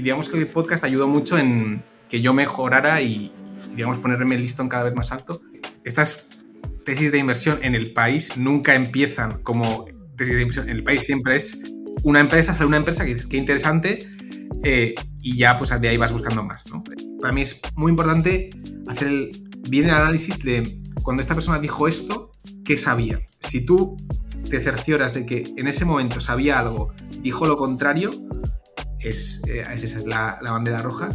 digamos que el podcast ayudó mucho en que yo mejorara y, digamos, ponerme el listón cada vez más alto. Estas tesis de inversión en el país nunca empiezan como tesis de inversión en el país, siempre es una empresa, sale una empresa que dices, qué interesante, eh, y ya pues de ahí vas buscando más. Para mí es muy importante hacer el, bien el análisis de cuando esta persona dijo esto, ¿qué sabía? Si tú te cercioras de que en ese momento sabía algo, dijo lo contrario, es, eh, esa es la, bandera roja.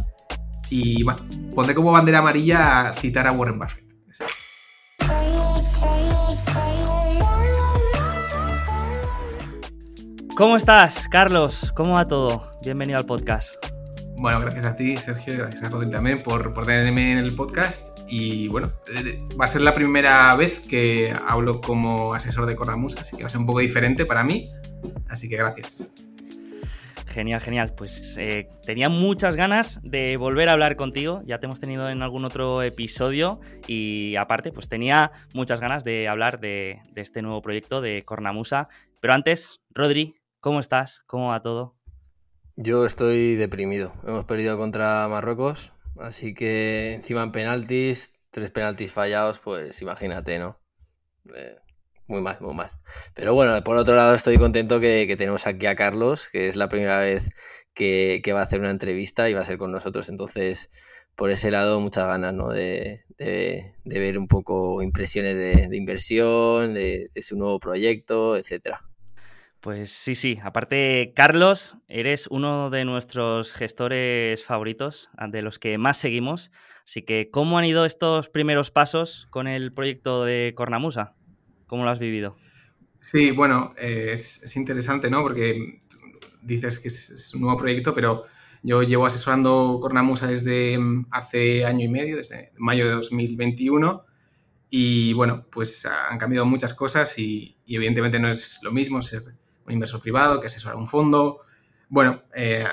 Y bueno, pondré como bandera amarilla citar a Warren Buffett. ¿Cómo estás, Carlos? ¿Cómo va todo? Bienvenido al podcast. Bueno, gracias a ti, Sergio, gracias a Rodri también por, por tenerme en el podcast. Y bueno, eh, va a ser la primera vez que hablo como asesor de Cornamus, así que va a ser un poco diferente para mí. Así que gracias. Genial, genial. Pues eh, tenía muchas ganas de volver a hablar contigo. Ya te hemos tenido en algún otro episodio. Y aparte, pues tenía muchas ganas de hablar de, este nuevo proyecto de Cornamusa. Pero antes, Rodri, ¿cómo estás? ¿Cómo va todo? Yo estoy deprimido. Hemos perdido contra Marruecos, así que encima en penaltis, tres penaltis fallados, pues imagínate, ¿no? Eh, muy mal, muy mal. Pero bueno, por otro lado estoy contento que, tenemos aquí a Carlos, que es la primera vez que, va a hacer una entrevista y va a ser con nosotros. Entonces, por ese lado, muchas ganas, ¿no? De, ver un poco impresiones de, inversión, de, de, su nuevo proyecto, etcétera. Pues sí, sí. Aparte, Carlos, eres uno de nuestros gestores favoritos, de los que más seguimos. Así que, ¿cómo han ido estos primeros pasos con el proyecto de Cornamusa? ¿Cómo lo has vivido? Sí, bueno, eh, es, interesante, ¿no? Porque dices que es, un nuevo proyecto, pero yo llevo asesorando Cornamusa desde mm, hace año y medio, desde mayo de 2021. Y bueno, pues han cambiado muchas cosas y, evidentemente no es lo mismo ser un inversor privado que asesora un fondo. Bueno, eh,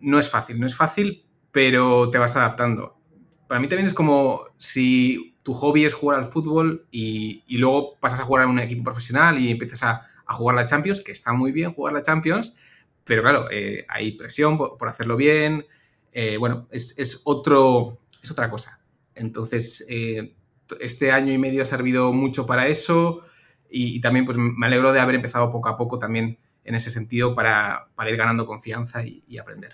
no es fácil, no es fácil, pero te vas adaptando. Para mí también es como si tu hobby es jugar al fútbol y, luego pasas a jugar en un equipo profesional y empiezas a, jugar la Champions, que está muy bien jugar la Champions, pero claro, eh, hay presión por, hacerlo bien. Eh, bueno, es, otro, es otra cosa. Entonces, este año y medio ha servido mucho para eso y, también pues me alegro de haber empezado poco a poco también en ese sentido para, ir ganando confianza y, aprender.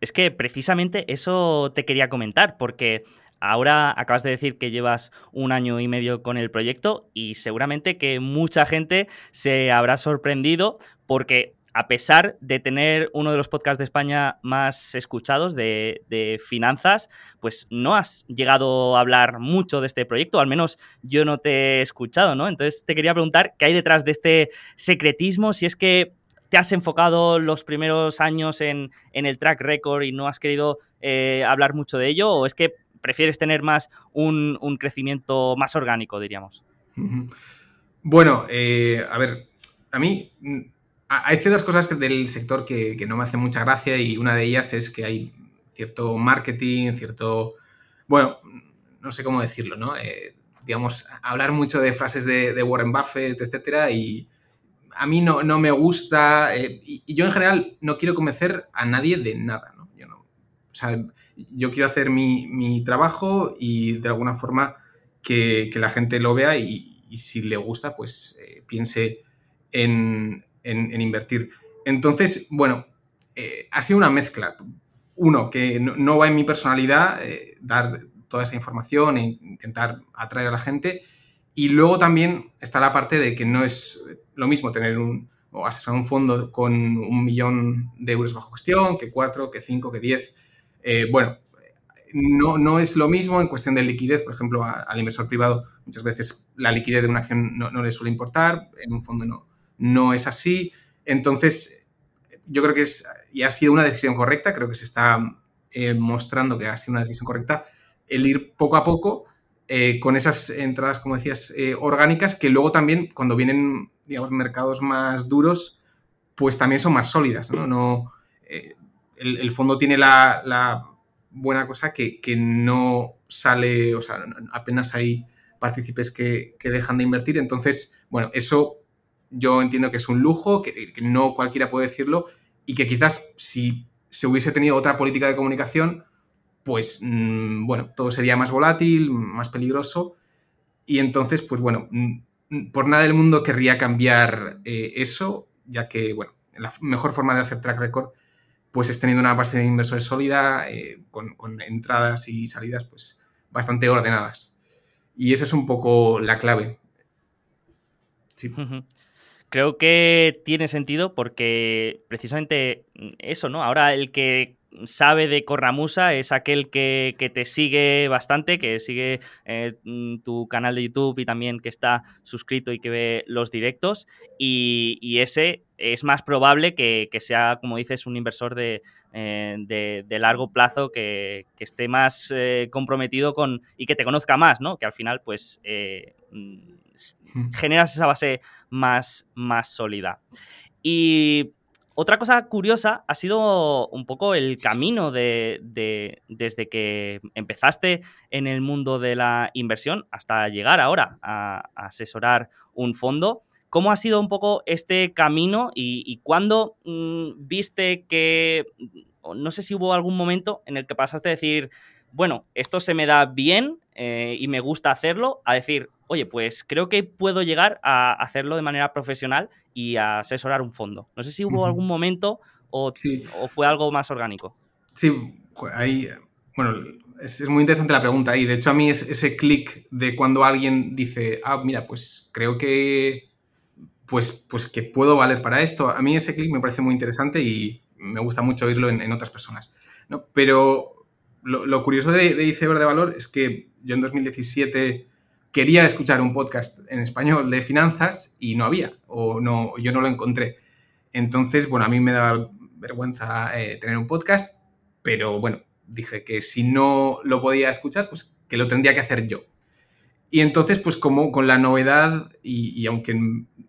Es que precisamente eso te quería comentar, porque ahora acabas de decir que llevas un año y medio con el proyecto y seguramente que mucha gente se habrá sorprendido porque a pesar de tener uno de los podcasts de España más escuchados de, finanzas, pues no has llegado a hablar mucho de este proyecto, al menos yo no te he escuchado, ¿no? Entonces te quería preguntar qué hay detrás de este secretismo, si es que te has enfocado los primeros años en, el track record y no has querido eh, hablar mucho de ello, o es que prefieres tener más un, crecimiento más orgánico, diríamos. Bueno, eh, a ver, a mí hay ciertas cosas del sector que, no me hacen mucha gracia y una de ellas es que hay cierto marketing, cierto, bueno, no sé cómo decirlo, ¿no? Eh, digamos, hablar mucho de frases de, Warren Buffett, etcétera, y a mí no, no me gusta, eh, y, yo en general no quiero convencer a nadie de nada, ¿no? Yo, no, o sea, yo quiero hacer mi, trabajo y de alguna forma que, la gente lo vea y, si le gusta, pues eh, piense en, en, invertir. Entonces, bueno, eh, ha sido una mezcla. Uno, que no, va en mi personalidad eh, dar toda esa información e intentar atraer a la gente. Y luego también está la parte de que no es lo mismo tener un o asesorar un fondo con un millón de euros bajo gestión que cuatro, que cinco, que diez. Eh, bueno, no, no, es lo mismo en cuestión de liquidez. Por ejemplo, al inversor privado muchas veces la liquidez de una acción no, le suele importar, en un fondo no, no es así. Entonces, yo creo que es, y ha sido una decisión correcta, creo que se está eh, mostrando que ha sido una decisión correcta el ir poco a poco eh, con esas entradas, como decías, orgánicas, que luego también cuando vienen, digamos, mercados más duros, pues también son más sólidas, ¿no? no el, fondo tiene la, buena cosa que, no sale, o sea, apenas hay partícipes que, dejan de invertir, entonces, bueno, eso yo entiendo que es un lujo, que, no cualquiera puede decirlo y que quizás si se hubiese tenido otra política de comunicación, pues mm, bueno, todo sería más volátil, más peligroso. Y entonces, pues bueno, mm, por nada del mundo querría cambiar eh, eso, ya que, bueno, la mejor forma de hacer track record pues es teniendo una base de inversores sólida, eh, con, entradas y salidas pues bastante ordenadas. Y eso es un poco la clave. Creo que tiene sentido porque precisamente eso, ¿no? Ahora el que sabe de Corramusa es aquel que, te sigue bastante, que sigue eh, mm, tu canal de YouTube y también que está suscrito y que ve los directos. Y, ese es más probable que, sea, como dices, un inversor de, eh, largo plazo que, esté más eh, comprometido con y que te conozca más, ¿no? Que al final, pues, mm, mm. generas esa base más, más sólida. Y otra cosa curiosa ha sido un poco el camino de, desde que empezaste en el mundo de la inversión hasta llegar ahora a, asesorar un fondo. ¿Cómo ha sido un poco este camino y, cuándo mm, viste que, no sé si hubo algún momento en el que pasaste a decir, bueno, esto se me da bien eh, y me gusta hacerlo, a decir, oye, pues creo que puedo llegar a hacerlo de manera profesional y a asesorar un fondo. No sé si hubo algún momento o, fue algo más orgánico. Sí, ahí, bueno, es, muy interesante la pregunta y de hecho a mí es ese clic de cuando alguien dice, ah, mira, pues creo que, pues, pues que puedo valer para esto. A mí ese clic me parece muy interesante y me gusta mucho oírlo en, otras personas. ¿no? Pero lo, curioso de, de Iceberg de Valor es que yo en 2017 quería escuchar un podcast en español de finanzas y no había, o no, yo no lo encontré. Entonces, bueno, a mí me da vergüenza eh, tener un podcast, pero bueno, dije que si no lo podía escuchar, pues que lo tendría que hacer yo. Y entonces, pues como con la novedad, y, aunque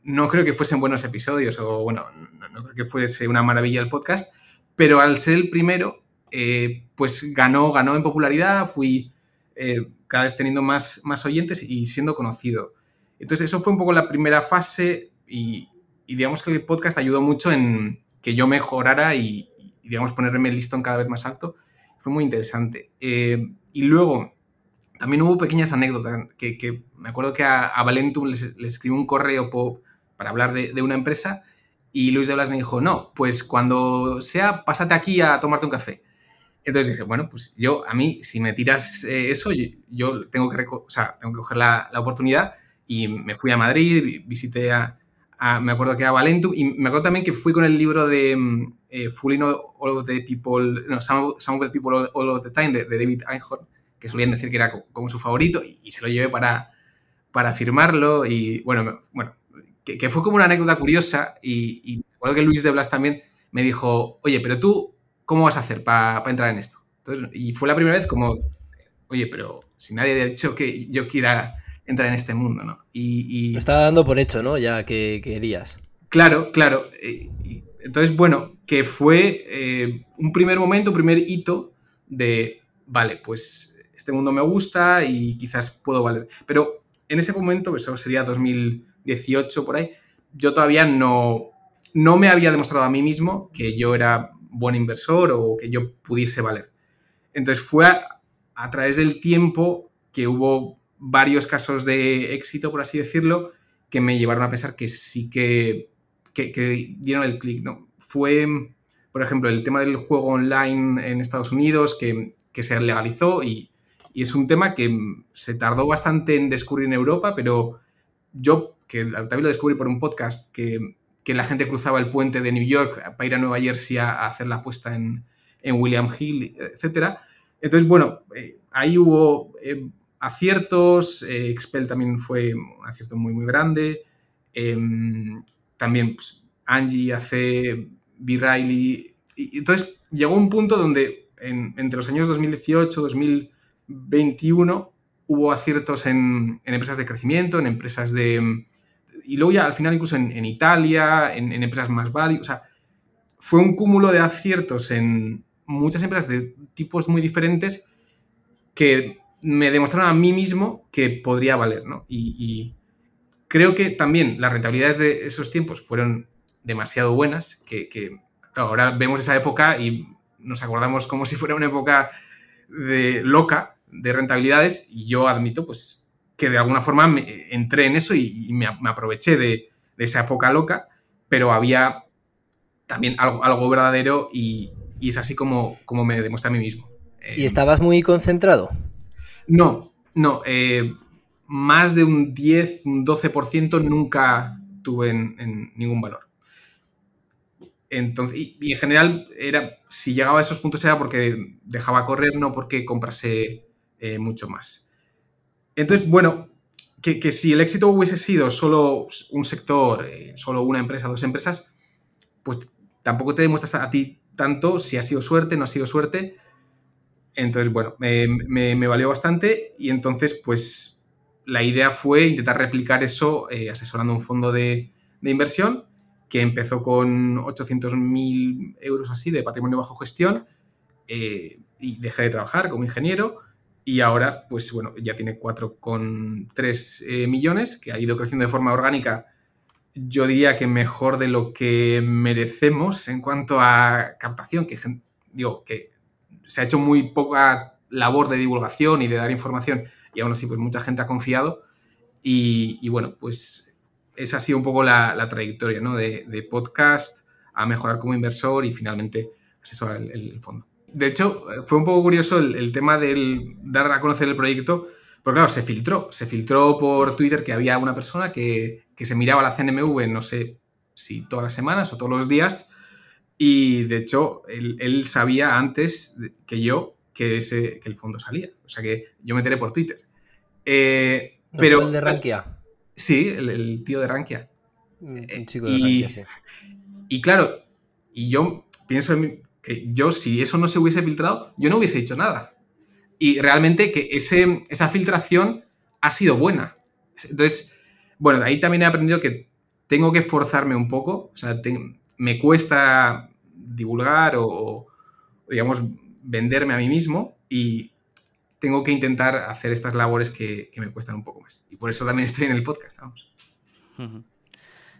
no creo que fuesen buenos episodios, o bueno, no, creo que fuese una maravilla el podcast, pero al ser el primero, eh, pues ganó, ganó en popularidad, fui eh, cada vez teniendo más, más oyentes y siendo conocido. Entonces, eso fue un poco la primera fase y, digamos que el podcast ayudó mucho en que yo mejorara y, digamos, ponerme el listón cada vez más alto. Fue muy interesante. Eh, y luego, también hubo pequeñas anécdotas que, me acuerdo que a, Valentum le escribí un correo para hablar de, una empresa y Luis de Blas me dijo, no, pues cuando sea, pásate aquí a tomarte un café. Entonces dije, bueno, pues yo, a mí, si me tiras eh, eso, yo, tengo, que o coger la, oportunidad y me fui a Madrid, visité a, me acuerdo que a Valentum y me acuerdo también que fui con el libro de mm, eh, Fooling All of the People, no, Some, of the People All of the Time de, David Einhorn, que solían decir que era como su favorito y, se lo llevé para, para firmarlo y bueno, bueno que, fue como una anécdota curiosa y, y me acuerdo que Luis de Blas también me dijo, oye, pero tú ¿cómo vas a hacer para entrar en esto? y fue la primera vez como, oye, pero si nadie ha dicho que yo quiera entrar en este mundo, ¿no? Y, Lo estaba dando por hecho, ¿no? Ya que querías. Claro, claro. Eh, entonces, bueno, que fue eh, un primer momento, un primer hito de, vale, pues este mundo me gusta y quizás puedo valer. Pero en ese momento, eso sería 2018 por ahí, yo todavía no, no me había demostrado a mí mismo que yo era buen inversor o que yo pudiese valer. Entonces fue a, través del tiempo que hubo varios casos de éxito, por así decirlo, que me llevaron a pensar que sí que, que, dieron el clic. ¿no? Fue, por ejemplo, el tema del juego online en Estados Unidos que, se legalizó y, y, es un tema que se tardó bastante en descubrir en Europa, pero yo, que también lo descubrí por un podcast que que la gente cruzaba el puente de New York para ir a Nueva Jersey a, hacer la apuesta en, William Hill, etc. Entonces, bueno, eh, ahí hubo eh, aciertos, eh, Expel también fue un acierto muy, muy grande, em, también pues, Angie, AC, B. Riley, y, entonces llegó un punto donde entre los años 2018 2021 hubo aciertos en, en empresas de crecimiento, en empresas de y luego ya al final incluso en, Italia, en, empresas más value, o sea, fue un cúmulo de aciertos en muchas empresas de tipos muy diferentes que me demostraron a mí mismo que podría valer, ¿no? Y, creo que también las rentabilidades de esos tiempos fueron demasiado buenas, que, ahora vemos esa época y nos acordamos como si fuera una época de loca de rentabilidades y yo admito pues que de alguna forma me, entré en eso y, me, aproveché de, esa época loca, pero había también algo, algo verdadero y, es así como, como me demuestra a mí mismo. ¿Y estabas muy concentrado? No, no. Eh, más de un 10, un 12% nunca tuve en, ningún valor. Entonces, y, en general, era, si llegaba a esos puntos era porque dejaba correr, no porque comprase eh, mucho más. Entonces, bueno, que, si el éxito hubiese sido solo un sector, eh, solo una empresa, dos empresas, pues tampoco te demuestras a ti tanto si ha sido suerte, no ha sido suerte. Entonces, bueno, me, valió bastante y entonces, pues, la idea fue intentar replicar eso eh, asesorando un fondo de, inversión que empezó con 800.000 euros así de patrimonio bajo gestión eh, y dejé de trabajar como ingeniero y ahora, pues bueno, ya tiene 4,3 eh, millones, que ha ido creciendo de forma orgánica, yo diría que mejor de lo que merecemos en cuanto a captación, que digo, que se ha hecho muy poca labor de divulgación y de dar información y aún así pues mucha gente ha confiado y, bueno, pues esa ha sido un poco la, trayectoria ¿no? de, podcast a mejorar como inversor y finalmente asesorar el, fondo. De hecho, fue un poco curioso el, tema del dar a conocer el proyecto, porque claro, se filtró, se filtró por Twitter que había una persona que, que se miraba la CNMV, no sé si todas las semanas o todos los días, y de hecho, él, sabía antes que yo que, ese, que el fondo salía. O sea que yo me enteré por Twitter. Eh, pero, el de Rankia? Sí, el, tío de Rankia. Un eh, chico de y, Rankia, Y claro, y yo pienso que yo, si eso no se hubiese filtrado, yo no hubiese dicho nada. Y realmente que ese, esa filtración ha sido buena. Entonces, bueno, ahí también he aprendido que tengo que forzarme un poco. O sea, me cuesta divulgar o, digamos, venderme a mí mismo y tengo que intentar hacer estas labores que, me cuestan un poco más. Y por eso también estoy en el podcast, vamos.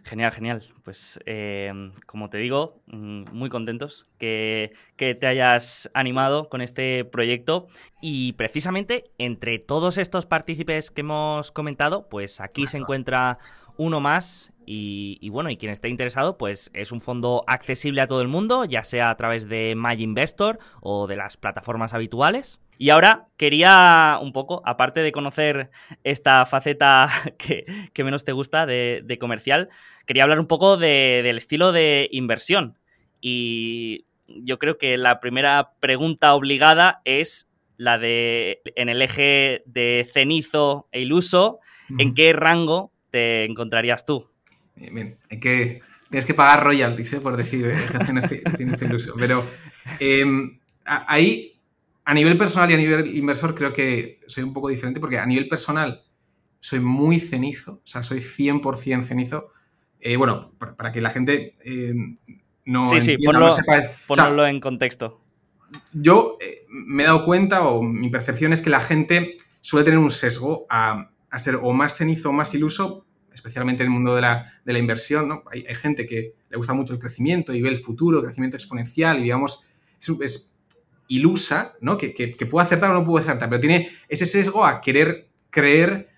Genial, genial. Pues eh, como te digo, mm, muy contentos que, que, te hayas animado con este proyecto. Y precisamente entre todos estos partícipes que hemos comentado, pues aquí se encuentra uno más y, bueno, y quien esté interesado, pues es un fondo accesible a todo el mundo, ya sea a través de My Investor o de las plataformas habituales. Y ahora quería un poco, aparte de conocer esta faceta que, menos te gusta de, comercial, quería hablar un poco del estilo de inversión. Y yo creo que la primera pregunta obligada es la de, en el eje de cenizo e iluso, ¿en qué rango te encontrarías tú? Bien, hay que, tienes que pagar royalties ¿eh? por decir eh, iluso. Pero em, ahí, a nivel personal y a nivel inversor, creo que soy un poco diferente porque a nivel personal soy muy cenizo, o sea, soy 100% cenizo. Eh, bueno, para, que la gente em, no, sí, sí, ponlo, sepa. en contexto. Yo me he dado cuenta, o mi percepción es que la gente suele tener un sesgo a, a ser o más cenizo o más iluso especialmente en el mundo de la, inversión, ¿no? Hay, gente que le gusta mucho el crecimiento y ve el futuro, el crecimiento exponencial y, digamos, es, ilusa, ¿no? Que, puede acertar o no puede acertar, pero tiene ese sesgo a querer creer,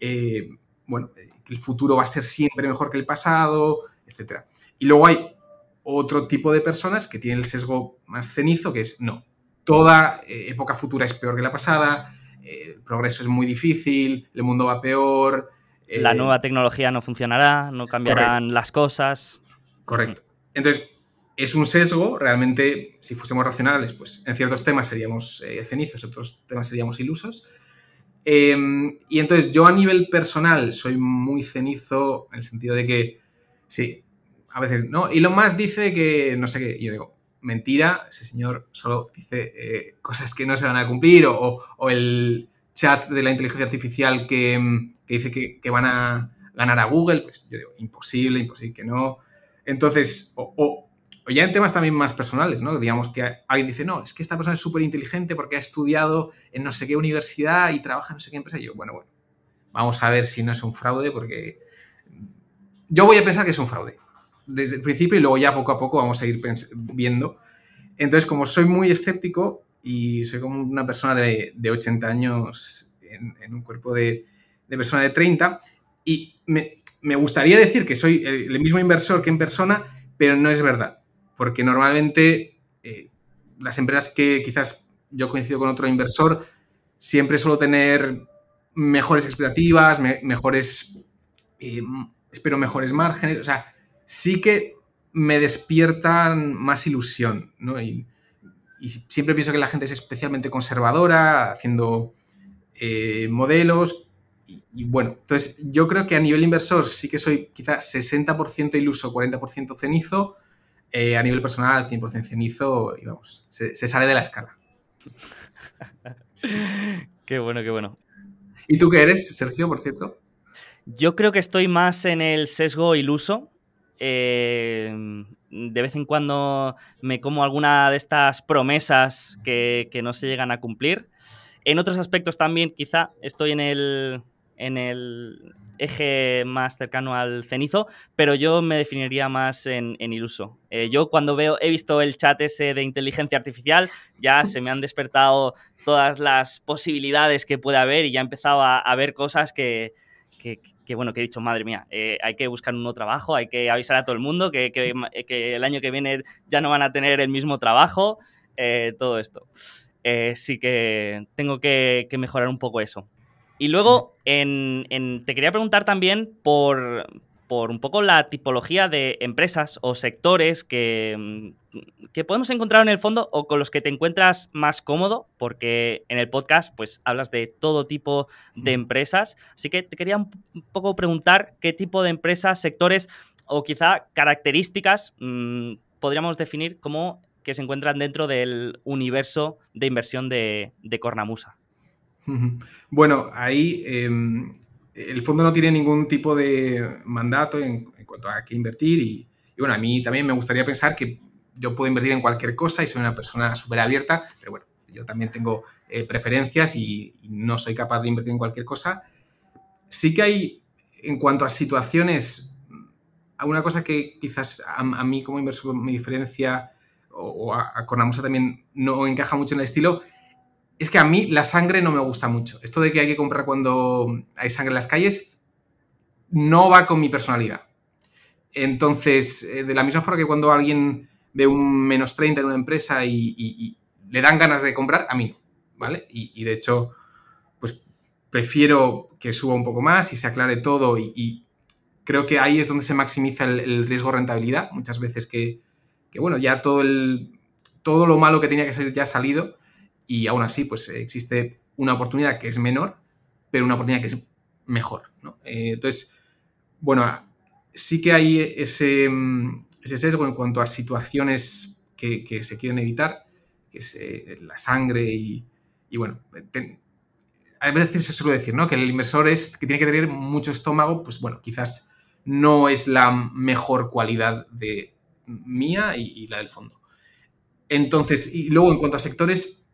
eh, bueno, que el futuro va a ser siempre mejor que el pasado, etc. Y luego hay otro tipo de personas que tienen el sesgo más cenizo, que es, no, toda eh, época futura es peor que la pasada, eh, el progreso es muy difícil, el mundo va peor, la nueva tecnología no funcionará, no cambiarán las cosas. Correcto. Entonces, es un sesgo, realmente, si fuésemos racionales, pues en ciertos temas seríamos eh, cenizos, en otros temas seríamos ilusos. Em, y entonces, yo a nivel personal soy muy cenizo en el sentido de que, sí, a veces, ¿no? Y lo más dice que, no sé qué, yo digo, mentira, ese señor solo dice eh, cosas que no se van a cumplir o, o el chat de la inteligencia artificial que, em, que dice que, van a ganar a Google, pues yo digo, imposible, imposible que no. Entonces, o, ya en temas también más personales, ¿no? Digamos que alguien dice, no, es que esta persona es súper inteligente porque ha estudiado en no sé qué universidad y trabaja en no sé qué empresa. Y yo, bueno, bueno, vamos a ver si no es un fraude porque yo voy a pensar que es un fraude desde el principio y luego ya poco a poco vamos a ir viendo. Entonces, como soy muy escéptico y soy como una persona de, 80 años en, un cuerpo de, persona de 30, y me, gustaría decir que soy el, mismo inversor que en persona, pero no es verdad, porque normalmente eh, las empresas que quizás yo coincido con otro inversor, siempre suelo tener mejores expectativas, mejores, eh, espero mejores márgenes, o sea, sí que me despiertan más ilusión, ¿no? Y, siempre pienso que la gente es especialmente conservadora, haciendo eh, modelos, y, bueno, entonces yo creo que a nivel inversor sí que soy quizás 60% iluso, 40% cenizo, eh, a nivel personal 100% cenizo, y vamos, se, sale de la escala. Qué bueno, qué bueno. ¿Y tú qué eres, Sergio, por cierto? Yo creo que estoy más en el sesgo iluso. Eh, de vez en cuando me como alguna de estas promesas que, no se llegan a cumplir. En otros aspectos también, quizá, estoy en el, en el eje más cercano al cenizo, pero yo me definiría más en, iluso. Eh, yo cuando veo, he visto el chat ese de inteligencia artificial, ya se me han despertado todas las posibilidades que puede haber y ya he empezado a, ver cosas que, que bueno, que he dicho, madre mía, eh, hay que buscar un nuevo trabajo, hay que avisar a todo el mundo que, el año que viene ya no van a tener el mismo trabajo, eh, todo esto. Eh, sí que tengo que, mejorar un poco eso. Y luego, te quería preguntar también por, por un poco la tipología de empresas o sectores que, mm, que, podemos encontrar en el fondo o con los que te encuentras más cómodo, porque en el podcast pues hablas de todo tipo de empresas. Así que te quería un poco preguntar qué tipo de empresas, sectores o quizá características mm, podríamos definir como que se encuentran dentro del universo de inversión de, de Cornamusa. Bueno, ahí em, el fondo no tiene ningún tipo de mandato en, cuanto a qué invertir y, bueno, a mí también me gustaría pensar que yo puedo invertir en cualquier cosa y soy una persona súper abierta, pero bueno, yo también tengo eh, preferencias y, no soy capaz de invertir en cualquier cosa. Sí que hay, en cuanto a situaciones, alguna cosa que quizás a, mí como inversor me diferencia o, a, a Cornamusa también no encaja mucho en el estilo, es que a mí la sangre no me gusta mucho. Esto de que hay que comprar cuando hay sangre en las calles no va con mi personalidad. Entonces, eh, de la misma forma que cuando alguien ve un menos 30 en una empresa y, le dan ganas de comprar, a mí no, ¿vale? Y, de hecho, pues prefiero que suba un poco más y se aclare todo y, creo que ahí es donde se maximiza el, riesgo-rentabilidad. Muchas veces que, que, bueno, ya todo, el, todo lo malo que tenía que ser ya ha salido y aún así pues existe una oportunidad que es menor, pero una oportunidad que es mejor. Eh, entonces, bueno, sí que hay ese, ese, sesgo en cuanto a situaciones que, se quieren evitar, que es eh, la sangre y, bueno, a veces se suele decir, ¿no? Que el inversor es que tiene que tener mucho estómago, pues bueno, quizás no es la mejor cualidad de mía y, y la del fondo. Entonces, y luego en cuanto a sectores,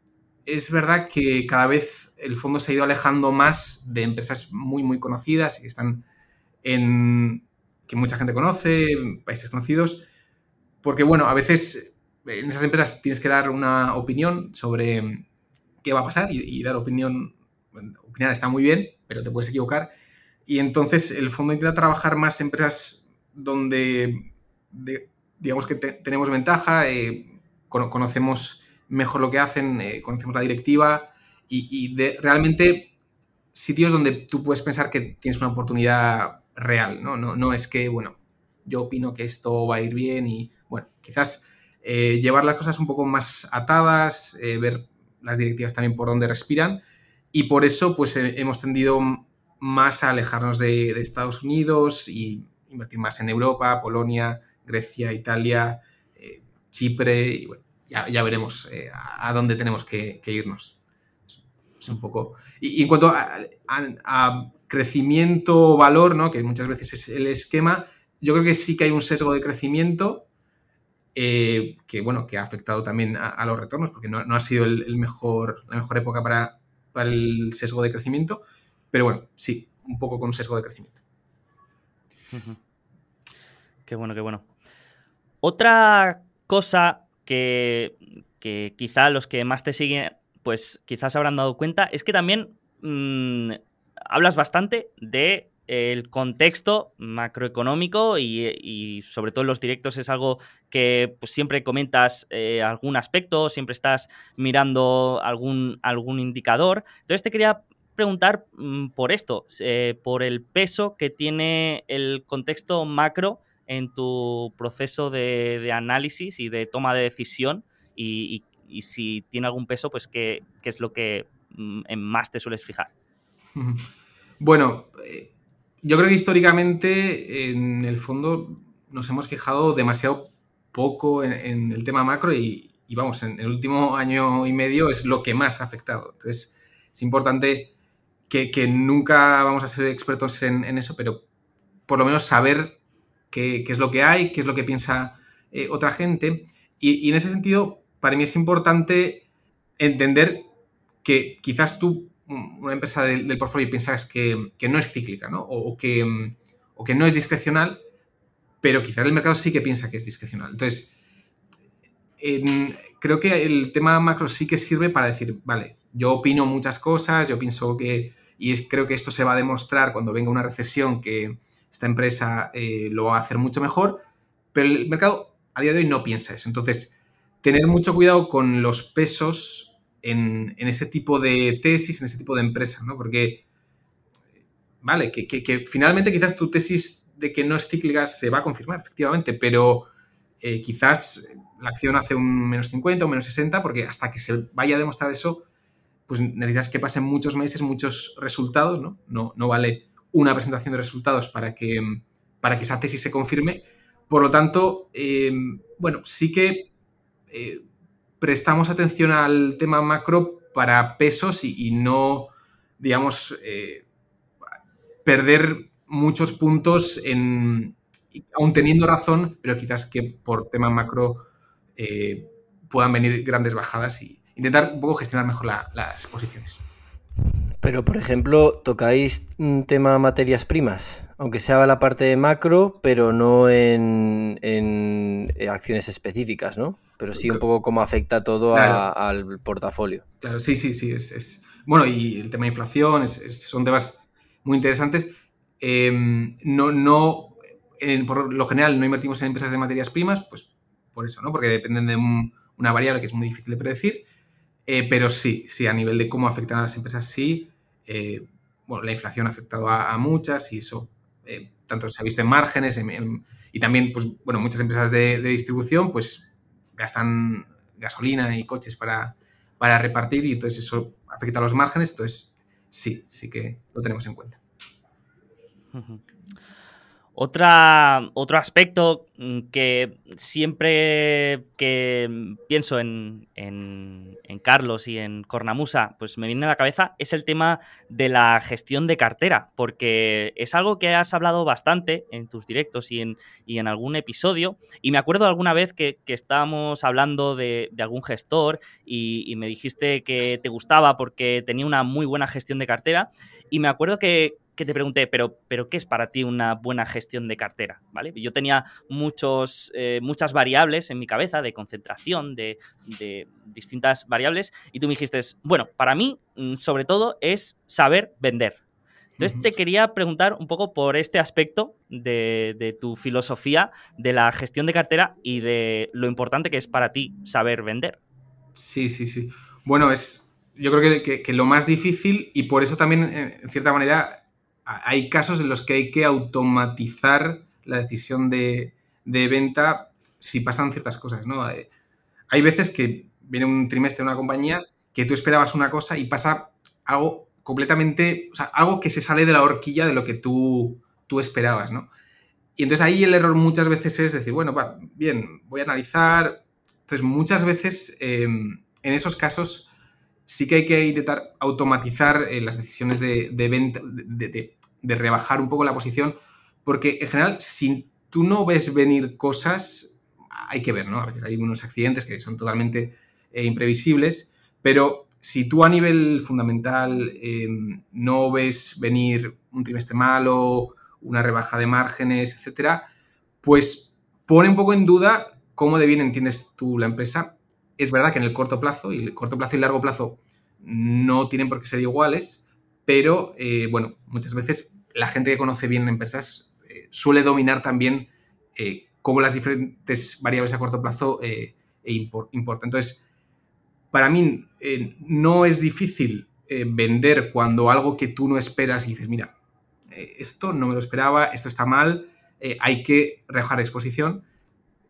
es verdad que cada vez el fondo se ha ido alejando más de empresas muy, muy conocidas y que están en. que mucha gente conoce, países conocidos, porque, bueno, a veces en esas empresas tienes que dar una opinión sobre qué va a pasar y, dar opinión. Opinar está muy bien, pero te puedes equivocar. Y entonces el fondo intenta trabajar más empresas donde, digamos que tenemos ventaja, eh, conocemos mejor lo que hacen, eh, conocemos la directiva y, realmente sitios donde tú puedes pensar que tienes una oportunidad real, ¿no? No, no es que, bueno, yo opino que esto va a ir bien y, bueno, quizás eh, llevar las cosas un poco más atadas, eh, ver las directivas también por dónde respiran y por eso pues hemos tendido más a alejarnos de, de Estados Unidos y invertir más en Europa, Polonia, Grecia, Italia, Chipre y bueno, ya, veremos eh, a, dónde tenemos que, irnos. Es un poco. Y, en cuanto a, crecimiento valor, ¿no? que muchas veces es el esquema, yo creo que sí que hay un sesgo de crecimiento eh, que, bueno, que ha afectado también a, los retornos, porque no, ha sido el, mejor, la mejor época para, el sesgo de crecimiento. Pero bueno, sí, un poco con sesgo de crecimiento. Qué bueno, qué bueno. Otra cosa que, quizá los que más te siguen, pues quizás habrán dado cuenta, es que también mm, hablas bastante de el contexto macroeconómico y, sobre todo en los directos es algo que pues, siempre comentas eh, algún aspecto, siempre estás mirando algún, algún indicador. Entonces te quería preguntar mm, por esto, eh, por el peso que tiene el contexto macro en tu proceso de, análisis y de toma de decisión y, si tiene algún peso, pues qué, es lo que mm, en más te sueles fijar. Bueno, eh, yo creo que históricamente, en el fondo, nos hemos fijado demasiado poco en, el tema macro y, vamos, en el último año y medio es lo que más ha afectado. Entonces, es importante que, nunca vamos a ser expertos en, eso, pero por lo menos saber qué, es lo que hay, qué es lo que piensa eh, otra gente. Y, en ese sentido, para mí es importante entender que quizás tú una empresa del, portfolio piensas que, no es cíclica, ¿no? O, que, que no es discrecional, pero quizás el mercado sí que piensa que es discrecional. Entonces, creo que el tema macro sí que sirve para decir, vale, yo opino muchas cosas, yo pienso que, y creo que esto se va a demostrar cuando venga una recesión, que esta empresa eh, lo va a hacer mucho mejor, pero el mercado a día de hoy no piensa eso. Entonces, tener mucho cuidado con los pesos en, ese tipo de tesis, en ese tipo de empresa, ¿no? Porque, vale, que, finalmente quizás tu tesis de que no es cíclica se va a confirmar, efectivamente, pero eh, quizás la acción hace un menos 50 o menos 60, porque hasta que se vaya a demostrar eso, pues necesitas que pasen muchos meses, muchos resultados, ¿no? No, no vale una presentación de resultados para que, para que esa tesis se confirme. Por lo tanto, eh, bueno, sí que eh, prestamos atención al tema macro para pesos y, no, digamos, eh, perder muchos puntos aún teniendo razón, pero quizás que por tema macro puedan venir grandes bajadas y intentar un poco gestionar mejor las posiciones. Pero, por ejemplo, tocáis un tema materias primas, aunque sea la parte de macro, pero no en, en acciones específicas, ¿no? pero sí un poco cómo afecta todo al portafolio. Claro, sí, sí, sí. Es, Bueno, y el tema de inflación son temas muy interesantes. Em, no, no, por lo general no invertimos en empresas de materias primas, pues por eso, ¿no? Porque dependen de una variable que es muy difícil de predecir. Eh, pero sí, sí, a nivel de cómo afectan a las empresas, sí. Eh, bueno, la inflación ha afectado a, muchas y eso eh, tanto se ha visto en márgenes y también, pues, bueno, muchas empresas de, de distribución, pues gastan gasolina y coches para, para repartir y entonces eso afecta a los márgenes, entonces sí, sí que lo tenemos en cuenta. Otra, otro aspecto mm, que siempre que pienso en, Carlos y en Cornamusa, pues me viene a la cabeza, es el tema de la gestión de cartera, porque es algo que has hablado bastante en tus directos y en, en algún episodio, y me acuerdo alguna vez que, estábamos hablando de, algún gestor y, y me dijiste que te gustaba porque tenía una muy buena gestión de cartera, y me acuerdo que, que te pregunté, pero, pero ¿qué es para ti una buena gestión de cartera? ¿Vale? Yo tenía muchos, eh, muchas variables en mi cabeza de concentración, de, distintas variables, y tú me dijiste, bueno, para mí, mm, sobre todo, es saber vender. Entonces te quería preguntar un poco por este aspecto de, tu filosofía de la gestión de cartera y de lo importante que es para ti saber vender. Sí, sí, sí. Bueno, es, yo creo que, que, lo más difícil y por eso también, en cierta manera, hay casos en los que hay que automatizar la decisión de, venta si pasan ciertas cosas, ¿no? Eh, hay veces que viene un trimestre de una compañía que tú esperabas una cosa y pasa algo completamente, o sea, algo que se sale de la horquilla de lo que tú, tú esperabas, ¿no? Y entonces ahí el error muchas veces es decir, bueno, va, bien, voy a analizar. Entonces muchas veces em, en esos casos sí que hay que intentar automatizar eh, las decisiones de, venta, de, rebajar un poco la posición, porque en general, si tú no ves venir cosas, hay que ver, ¿no? A veces hay unos accidentes que son totalmente eh, imprevisibles, pero si tú a nivel fundamental em, no ves venir un trimestre malo, una rebaja de márgenes, etcétera, pues pone un poco en duda cómo de bien entiendes tú la empresa. Es verdad que en el corto plazo, y el corto plazo y largo plazo no tienen por qué ser iguales, pero eh, bueno, muchas veces la gente que conoce bien empresas eh, suele dominar también eh, cómo las diferentes variables a corto plazo e importan. Entonces, para mí no es difícil vender cuando algo que tú no esperas y dices, mira, esto no me lo esperaba, esto está mal, hay que rebajar exposición.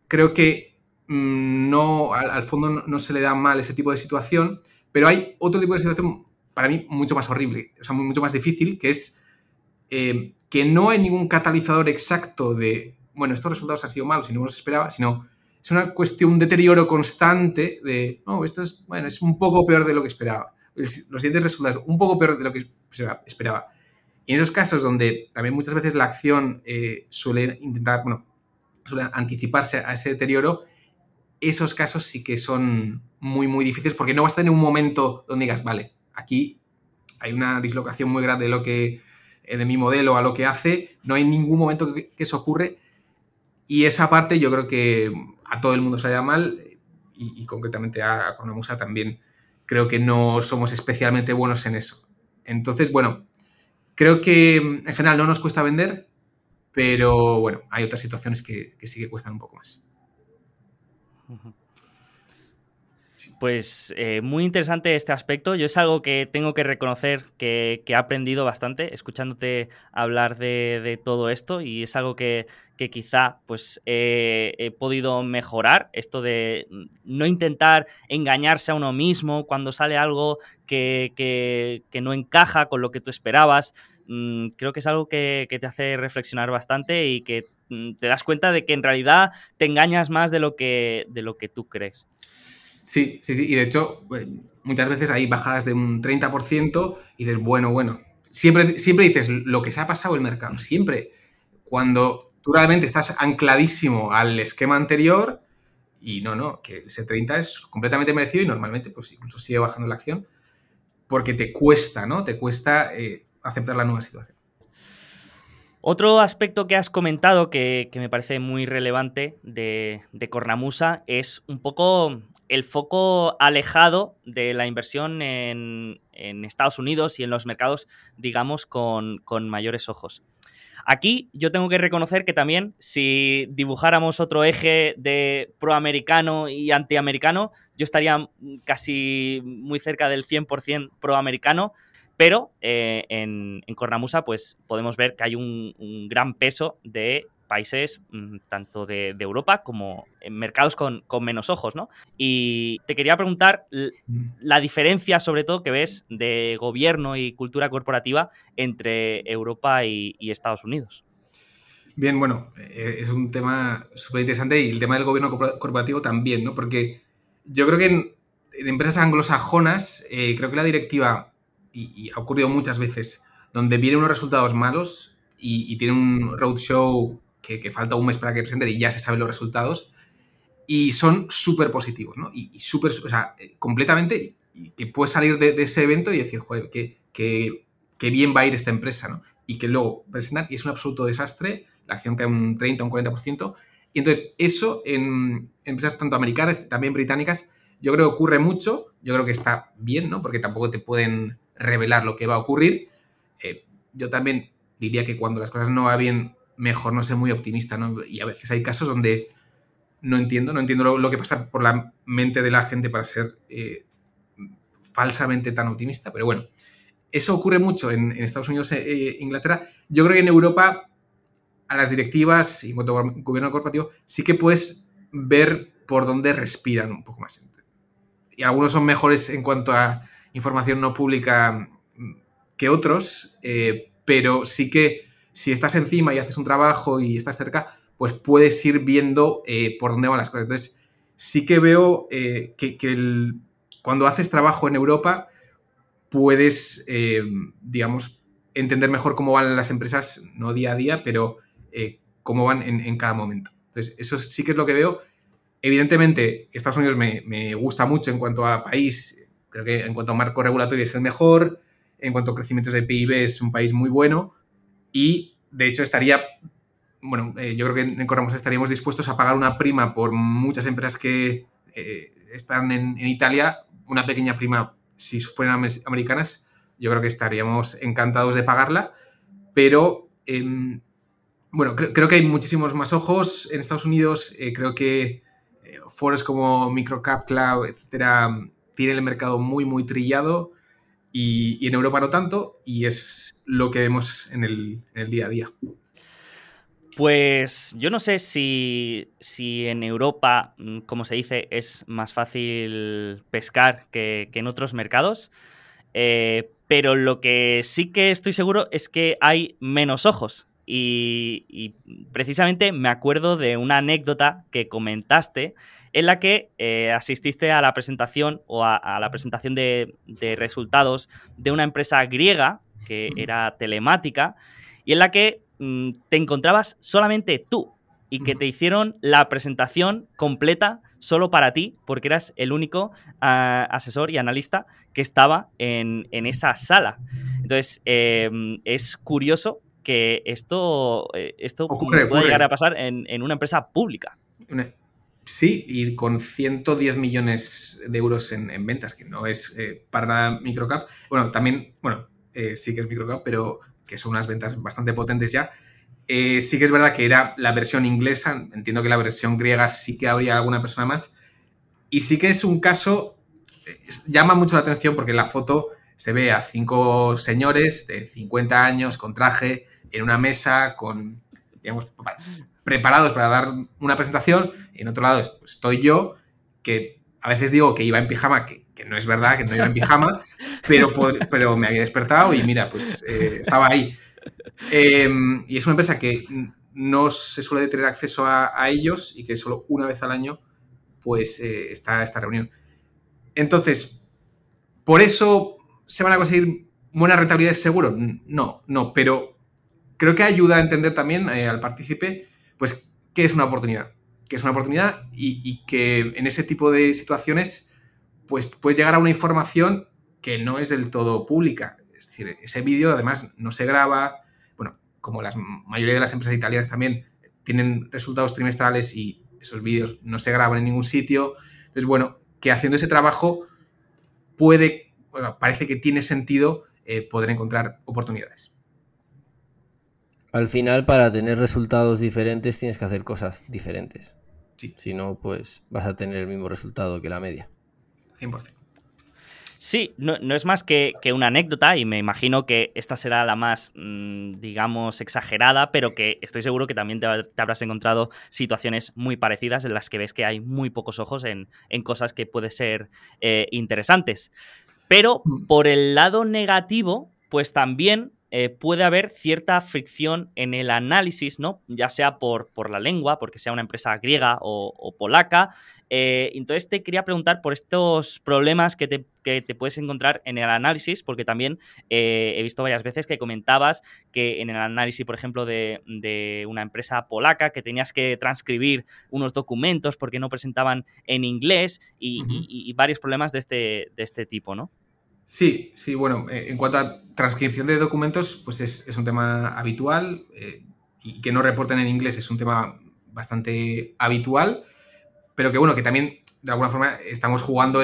Creo que no, al, fondo no, se le da mal ese tipo de situación, pero hay otro tipo de situación para mí mucho más horrible, o sea, mucho más difícil, que es eh, que no hay ningún catalizador exacto de, bueno, estos resultados han sido malos y no me los esperaba, sino es una cuestión, un deterioro constante de, no, esto es, bueno, es un poco peor de lo que esperaba. Los siguientes resultados, un poco peor de lo que esperaba. Y en esos casos donde también muchas veces la acción eh, suele intentar, bueno, suele anticiparse a ese deterioro, esos casos sí que son muy, muy difíciles porque no vas a tener un momento donde digas, vale, aquí hay una dislocación muy grande de lo que eh, de mi modelo a lo que hace, no hay ningún momento que, eso ocurre y esa parte yo creo que a todo el mundo se mal y, concretamente a Conamusa también creo que no somos especialmente buenos en eso. Entonces, bueno, creo que en general no nos cuesta vender, pero bueno, hay otras situaciones que, sí que cuestan un poco más. Pues eh, muy interesante este aspecto. Yo es algo que tengo que reconocer que, he aprendido bastante escuchándote hablar de, todo esto y es algo que, quizá pues he podido mejorar. Esto de no intentar engañarse a uno mismo cuando sale algo que, no encaja con lo que tú esperabas. Mm, creo que es algo que, te hace reflexionar bastante y que te das cuenta de que en realidad te engañas más de lo que, de lo que tú crees. Sí, sí, sí. Y de hecho, pues, muchas veces hay bajadas de un 30% y dices, bueno, bueno. Siempre, siempre dices lo que se ha pasado el mercado. Siempre. Cuando tú realmente estás ancladísimo al esquema anterior y no, no, que ese 30 es completamente merecido y normalmente pues incluso sigue bajando la acción porque te cuesta, ¿no? Te cuesta eh, aceptar la nueva situación. Otro aspecto que has comentado que, me parece muy relevante de, de, Cornamusa es un poco el foco alejado de la inversión en, Estados Unidos y en los mercados, digamos, con, mayores ojos. Aquí yo tengo que reconocer que también si dibujáramos otro eje de proamericano y antiamericano, yo estaría casi muy cerca del 100% proamericano, pero eh, en, Cornamusa, pues podemos ver que hay un, gran peso de países mm, tanto de, Europa como en mercados con, menos ojos, ¿no? Y te quería preguntar la diferencia, sobre todo, que ves de gobierno y cultura corporativa entre Europa y, Estados Unidos. Bien, bueno, eh, es un tema súper interesante y el tema del gobierno corporativo también, ¿no? Porque yo creo que en, empresas anglosajonas, eh, creo que la directiva y, ha ocurrido muchas veces, donde vienen unos resultados malos y, tiene un roadshow que, falta un mes para que presenten y ya se saben los resultados, y son súper positivos, ¿no? Y, súper, o sea, completamente, que puedes salir de, ese evento y decir, joder, que, que, bien va a ir esta empresa, ¿no? Y que luego presentan y es un absoluto desastre, la acción cae un 30 o un 40%, y entonces eso en empresas tanto americanas, también británicas, yo creo que ocurre mucho, yo creo que está bien, ¿no? Porque tampoco te pueden revelar lo que va a ocurrir. Eh, yo también diría que cuando las cosas no van bien, mejor no ser muy optimista. Y a veces hay casos donde no entiendo, no entiendo lo, que pasa por la mente de la gente para ser eh, falsamente tan optimista, pero bueno, eso ocurre mucho en, Estados Unidos e Inglaterra. Yo creo que en Europa, a las directivas y en cuanto al gobierno corporativo, sí que puedes ver por dónde respiran un poco más. Y algunos son mejores en cuanto a información no pública que otros, eh, pero sí que si estás encima y haces un trabajo y estás cerca, pues puedes ir viendo eh, por dónde van las cosas. Entonces, sí que veo eh, que, cuando haces trabajo en Europa, puedes, digamos, entender mejor cómo van las empresas, no día a día, pero cómo van en, cada momento. Entonces, eso sí que es lo que veo. Evidentemente, Estados Unidos me, me gusta mucho en cuanto a país, Creo que en cuanto a marco regulatorio es el mejor, en cuanto a crecimientos de PIB es un país muy bueno y de hecho estaría bueno, yo creo que en Corramos estaríamos dispuestos a pagar una prima por muchas empresas que están en, Italia, una pequeña prima si fueran americanas, yo creo que estaríamos encantados de pagarla, pero em, bueno, creo, que hay muchísimos más ojos en Estados Unidos, eh, creo que eh, foros como Microcap Cloud, etcétera, tienen el mercado muy, muy trillado y, en Europa no tanto, y es lo que vemos en el, día a día. Pues yo no sé si, en Europa, mm, como se dice, es más fácil pescar que, en otros mercados. Eh, pero lo que sí que estoy seguro es que hay menos ojos. Y, precisamente me acuerdo de una anécdota que comentaste en la que eh, asististe a la presentación o a, la presentación de, resultados de una empresa griega que era telemática y en la que mm, te encontrabas solamente tú y que te hicieron la presentación completa solo para ti, porque eras el único ah, asesor y analista que estaba en, esa sala. Entonces, em, es curioso que esto, eh, esto pueda llegar a pasar en, una empresa pública. Sí, y con 110 millones de euros en, ventas, que no es eh, para nada microcap. Bueno, también, bueno, eh, sí que es microcap, pero que son unas ventas bastante potentes ya. Eh, sí que es verdad que era la versión inglesa, entiendo que la versión griega sí que habría alguna persona más. Y sí que es un caso, llama mucho la atención porque en la foto se ve a cinco señores de 50 años con traje en una mesa, con, digamos, preparados para dar una presentación. Y en otro lado estoy yo, que a veces digo que iba en pijama, que, no es verdad, que no iba en pijama, pero, pero me había despertado y mira, pues eh, estaba ahí. Em, y es una empresa que no se suele tener acceso a, ellos y que solo una vez al año pues eh, está esta reunión. Entonces, ¿por eso se van a conseguir buenas rentabilidades seguro? No, no, pero creo que ayuda a entender también eh, al partícipe pues qué es una oportunidad, qué es una oportunidad y, que en ese tipo de situaciones pues puedes llegar a una información que no es del todo pública. Es decir, ese vídeo además no se graba, como la mayoría de las empresas italianas también tienen resultados trimestrales y esos vídeos no se graban en ningún sitio. Entonces, bueno, que haciendo ese trabajo puede, parece que tiene sentido eh, poder encontrar oportunidades. Al final, para tener resultados diferentes, tienes que hacer cosas diferentes. Sí. Si no, pues vas a tener el mismo resultado que la media. 100%. Sí, no, es más que, una anécdota y me imagino que esta será la más, mm, digamos, exagerada, pero que estoy seguro que también te, habrás encontrado situaciones muy parecidas en las que ves que hay muy pocos ojos en, cosas que pueden ser eh, interesantes. Pero mm. por el lado negativo, pues también eh, puede haber cierta fricción en el análisis, ¿no? Ya sea por, por la lengua, porque sea una empresa griega o, polaca. Eh, entonces te quería preguntar por estos problemas que te, puedes encontrar en el análisis, porque también eh, he visto varias veces que comentabas que en el análisis, por ejemplo, de, una empresa polaca, que tenías que transcribir unos documentos porque no presentaban en inglés y, varios problemas de este, de este tipo, ¿no? Sí, sí, bueno, eh, en cuanto a transcripción de documentos, pues es, un tema habitual eh, y que no reporten en inglés es un tema bastante habitual, pero que bueno, que también de alguna forma estamos jugando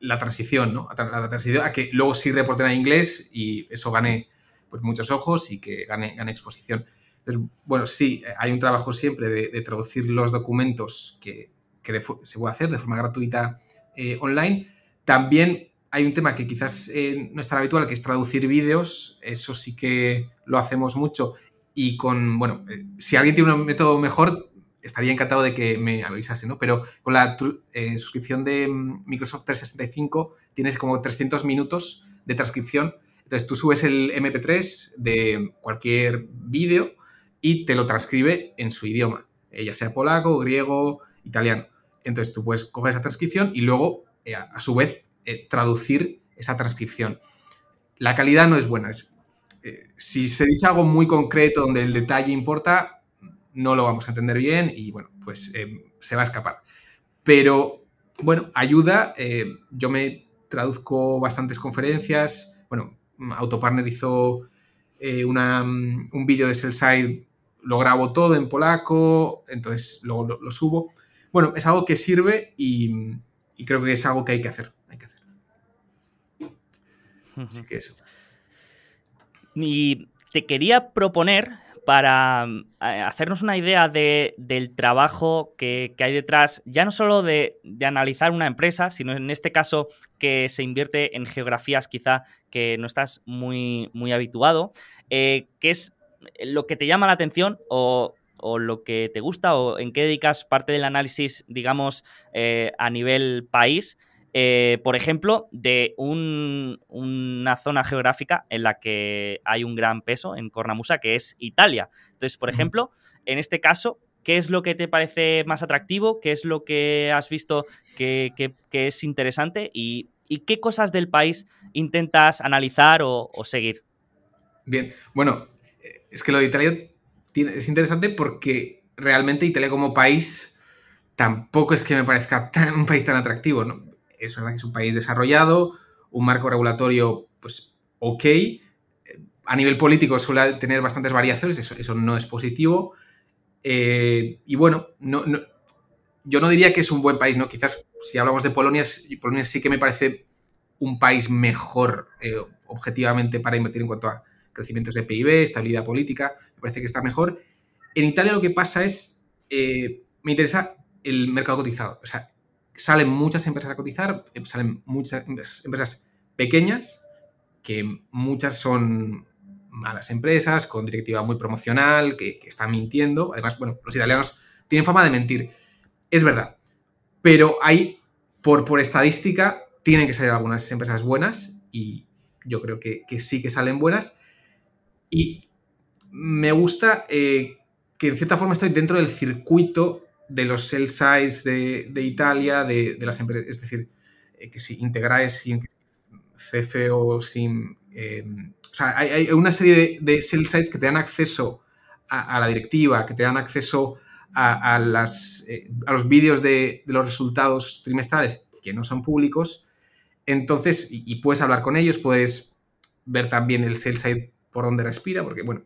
la transición, ¿no? A, la transición a que luego sí reporten en inglés y eso gane pues muchos ojos y que gane, gane exposición. Entonces, bueno, sí, hay un trabajo siempre de, traducir los documentos que, se puede hacer de forma gratuita eh, online. También hay un tema que quizás eh, no es tan habitual, que es traducir vídeos. Eso sí que lo hacemos mucho. Y con, bueno, eh, si alguien tiene un método mejor, estaría encantado de que me avisase, ¿no? Pero con la eh, suscripción de mm, Microsoft 365 tienes como 300 minutos de transcripción. Entonces tú subes el MP3 de cualquier vídeo y te lo transcribe en su idioma, ya sea polaco, griego, italiano. Entonces tú puedes coger esa transcripción y luego, a su vez, eh, traducir esa transcripción. La calidad no es buena. Eh, si se dice algo muy concreto donde el detalle importa, no lo vamos a entender bien y bueno, pues eh, se va a escapar. Pero bueno, ayuda. yo me traduzco bastantes conferencias. Bueno, Autopartner hizo un vídeo de Sellside lo grabo todo en polaco, entonces luego lo, subo. Bueno, es algo que sirve y, creo que es algo que hay que hacer. Así que eso. Y te quería proponer para mm, hacernos una idea del trabajo que, hay detrás, ya no solo de, analizar una empresa, sino en este caso que se invierte en geografías quizá que no estás muy, muy habituado, eh, ¿qué es lo que te llama la atención o, lo que te gusta o en qué dedicas parte del análisis, digamos, eh, a nivel país? Eh, por ejemplo, de una zona geográfica en la que hay un gran peso en Cornamusa, que es Italia. Entonces, por ejemplo, en este caso, ¿qué es lo que te parece más atractivo? ¿Qué es lo que has visto que, es interesante? Y, qué cosas del país intentas analizar o, seguir? Bien, bueno, es que lo de Italia es interesante porque realmente Italia como país tampoco es que me parezca un país tan atractivo, ¿no? Es verdad que es un país desarrollado, un marco regulatorio, pues, ok. A nivel político suele tener bastantes variaciones, eso, no es positivo. Eh, y bueno, no, yo no diría que es un buen país, ¿no? Quizás si hablamos de Polonia, Polonia sí que me parece un país mejor eh, objetivamente para invertir en cuanto a crecimientos de PIB, estabilidad política, me parece que está mejor. En Italia lo que pasa es, eh, me interesa el mercado cotizado. O sea, salen muchas empresas a cotizar, eh, salen muchas empresas pequeñas, que muchas son malas empresas, con directiva muy promocional, que, están mintiendo. Además, bueno, los italianos tienen fama de mentir. Es verdad. Pero hay, por, por estadística, tienen que salir algunas empresas buenas y yo creo que, sí que salen buenas. Y me gusta eh, que en cierta forma estoy dentro del circuito de los sell sides de, Italia, de, las empresas, es decir, eh, que si Integrae, sin CFO, sin... Em, o sea, hay, una serie de, sell sides que te dan acceso a, la directiva, que te dan acceso a, las, eh, a los vídeos de, los resultados trimestrales que no son públicos. Entonces, y, puedes hablar con ellos, puedes ver también el sell side por donde respira, porque, bueno,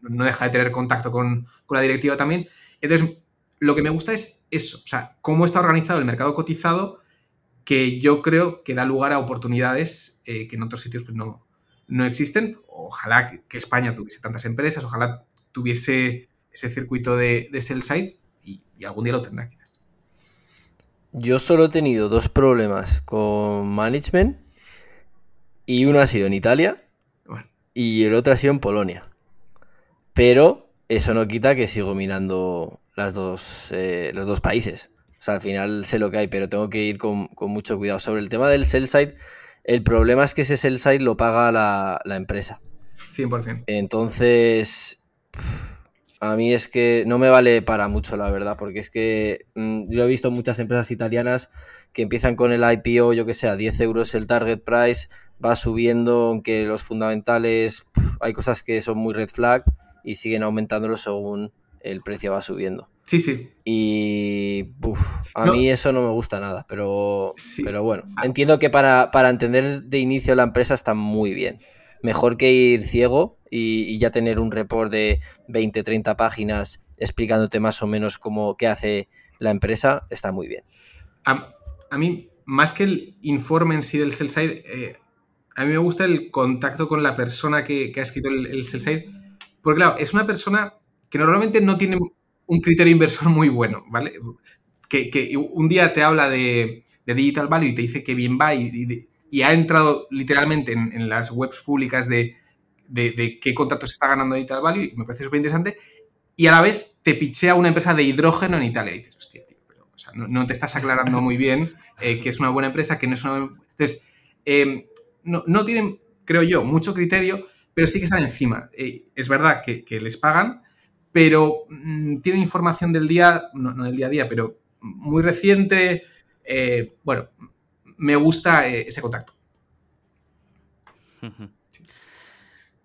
no deja de tener contacto con, con la directiva también. Entonces, lo que me gusta es eso, o sea, cómo está organizado el mercado cotizado, que yo creo que da lugar a oportunidades eh, que en otros sitios pues, no, no existen. Ojalá que, España tuviese tantas empresas, ojalá tuviese ese circuito de, de sell sites y, algún día lo tendrá quizás. Yo solo he tenido dos problemas con management y uno ha sido en Italia y el otro ha sido en Polonia. Pero eso no quita que sigo mirando las dos, eh, los dos países. O sea, al final sé lo que hay, pero tengo que ir con, mucho cuidado. Sobre el tema del sell side, el problema es que ese sell side lo paga la, empresa. 100%. Entonces, a mí es que no me vale para mucho, la verdad, porque es que mm, yo he visto muchas empresas italianas que empiezan con el IPO, yo que sé, a 10 euros el target price, va subiendo, aunque los fundamentales, hay cosas que son muy red flag y siguen aumentándolo según el precio va subiendo. Sí, sí. Y a mí eso no me gusta nada, pero, pero bueno, ah. entiendo que para, entender de inicio la empresa está muy bien. Mejor que ir ciego y, ya tener un report de 20, 30 páginas explicándote más o menos cómo, qué hace la empresa, está muy bien. A, mí, más que el informe en sí del sell side, eh, a mí me gusta el contacto con la persona que, ha escrito el, el sell side, porque claro, es una persona que normalmente no tienen un criterio inversor muy bueno, ¿vale? Que, un día te habla de, Digital Value y te dice que bien va y, ha entrado literalmente en, las webs públicas de, qué contratos está ganando Digital Value y me parece súper interesante. Y a la vez te pichea una empresa de hidrógeno en Italia y dices, hostia, tío, pero no, te estás aclarando muy bien eh, que es una buena empresa, que no es una... Entonces, eh, no, tienen, creo yo, mucho criterio, pero sí que están encima. Eh, es verdad que les pagan, pero mm, tiene información del día, no, del día a día, pero muy reciente. Eh, bueno, me gusta eh, ese contacto.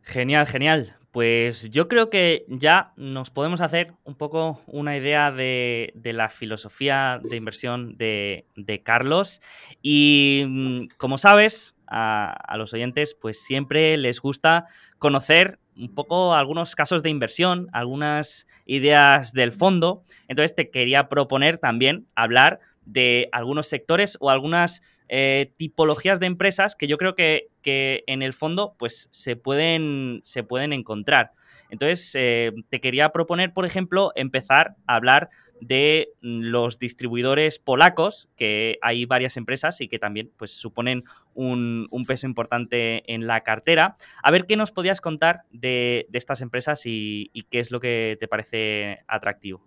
Genial, genial. Pues yo creo que ya nos podemos hacer un poco una idea de, la filosofía de inversión de, Carlos. Y mm, como sabes, a, a, los oyentes, pues siempre les gusta conocer un poco algunos casos de inversión, algunas ideas del fondo. Entonces te quería proponer también hablar de algunos sectores o algunas eh, tipologías de empresas que yo creo que, en el fondo pues se pueden, se pueden encontrar. Entonces, eh, te quería proponer, por ejemplo, empezar a hablar de los distribuidores polacos, que hay varias empresas y que también pues, suponen un, peso importante en la cartera. A ver qué nos podías contar de, estas empresas y, qué es lo que te parece atractivo.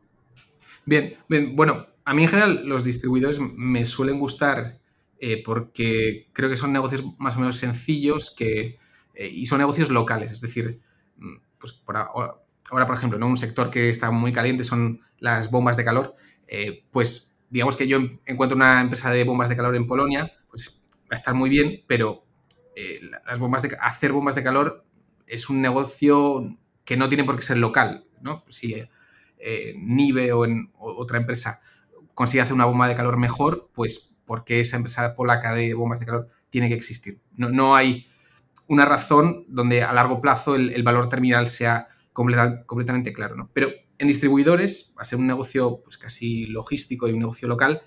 Bien, bien, bueno, a mí en general los distribuidores me suelen gustar eh, porque creo que son negocios más o menos sencillos que, eh, y son negocios locales, es decir, mm, pues por ahora, por ejemplo, ¿no? un sector que está muy caliente son las bombas de calor, eh, pues digamos que yo encuentro una empresa de bombas de calor en Polonia, pues va a estar muy bien, pero las bombas de, hacer bombas de calor es un negocio que no tiene por qué ser local, ¿no? Si Nive o en otra empresa consigue hacer una bomba de calor mejor, pues porque esa empresa polaca de bombas de calor tiene que existir. No, no hay una razón donde a largo plazo el, valor terminal sea completamente claro. ¿no? Pero en distribuidores, a ser un negocio pues, casi logístico y un negocio local,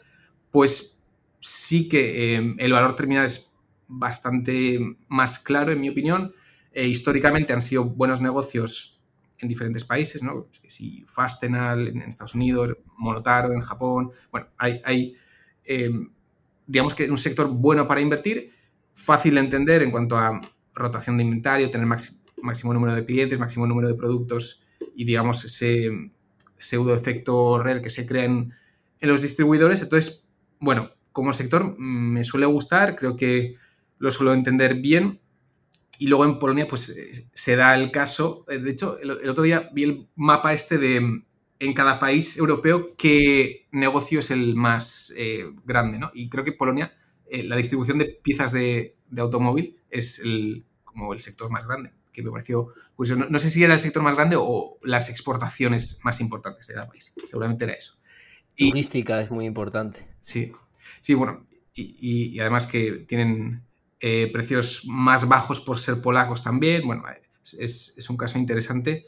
pues sí que eh, el valor terminal es bastante más claro, en mi opinión. Eh, históricamente han sido buenos negocios en diferentes países, ¿no? Si Fastenal en Estados Unidos, Monotaro en Japón. Bueno, hay, eh, digamos que un sector bueno para invertir, fácil de entender en cuanto a rotación de inventario, tener máximo número de clientes, máximo número de productos y digamos ese pseudo efecto red que se crea en, los distribuidores. Entonces, bueno, como sector me suele gustar, creo que lo suelo entender bien. Y luego en Polonia, pues se da el caso. De hecho, el, otro día vi el mapa este de en cada país europeo qué negocio es el más eh, grande, ¿no? Y creo que Polonia, eh, la distribución de piezas de, automóvil es el, como el sector más grande, que me pareció curioso. No, sé si era el sector más grande o las exportaciones más importantes de cada país. Seguramente era eso. Y, Logística es muy importante. Sí, sí, bueno, y, además que tienen eh, precios más bajos por ser polacos también. Bueno, es, es un caso interesante.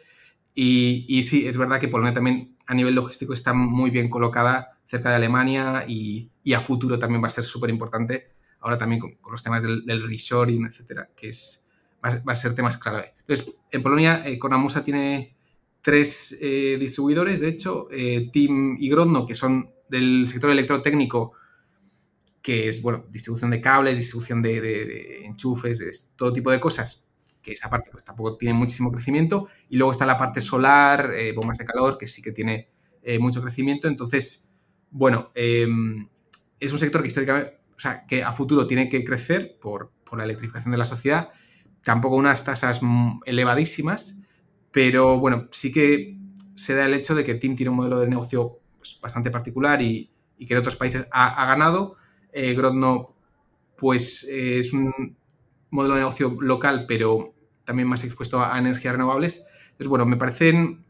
Y, sí, es verdad que Polonia también a nivel logístico está muy bien colocada cerca de Alemania y, a futuro también va a ser súper importante. Ahora también con, los temas del, del, reshoring, etcétera, que es, va, a ser temas clave. Entonces, en Polonia, eh, tiene tres eh, distribuidores, de hecho, eh, Team y Grodno, que son del sector electrotécnico, que es, bueno, distribución de cables, distribución de, enchufes, todo tipo de cosas que esa parte pues tampoco tiene muchísimo crecimiento. Y luego está la parte solar, eh, bombas de calor, que sí que tiene mucho crecimiento. Entonces, bueno, em, es un sector que históricamente, o sea, que a futuro tiene que crecer por, la electrificación de la sociedad. Tampoco unas tasas elevadísimas, pero bueno, sí que se da el hecho de que TIM tiene un modelo de negocio pues, bastante particular y, que en otros países ha, ganado. Eh, Grodno, pues es un modelo de negocio local, pero también más expuesto a, energías renovables. Entonces, bueno, me parecen,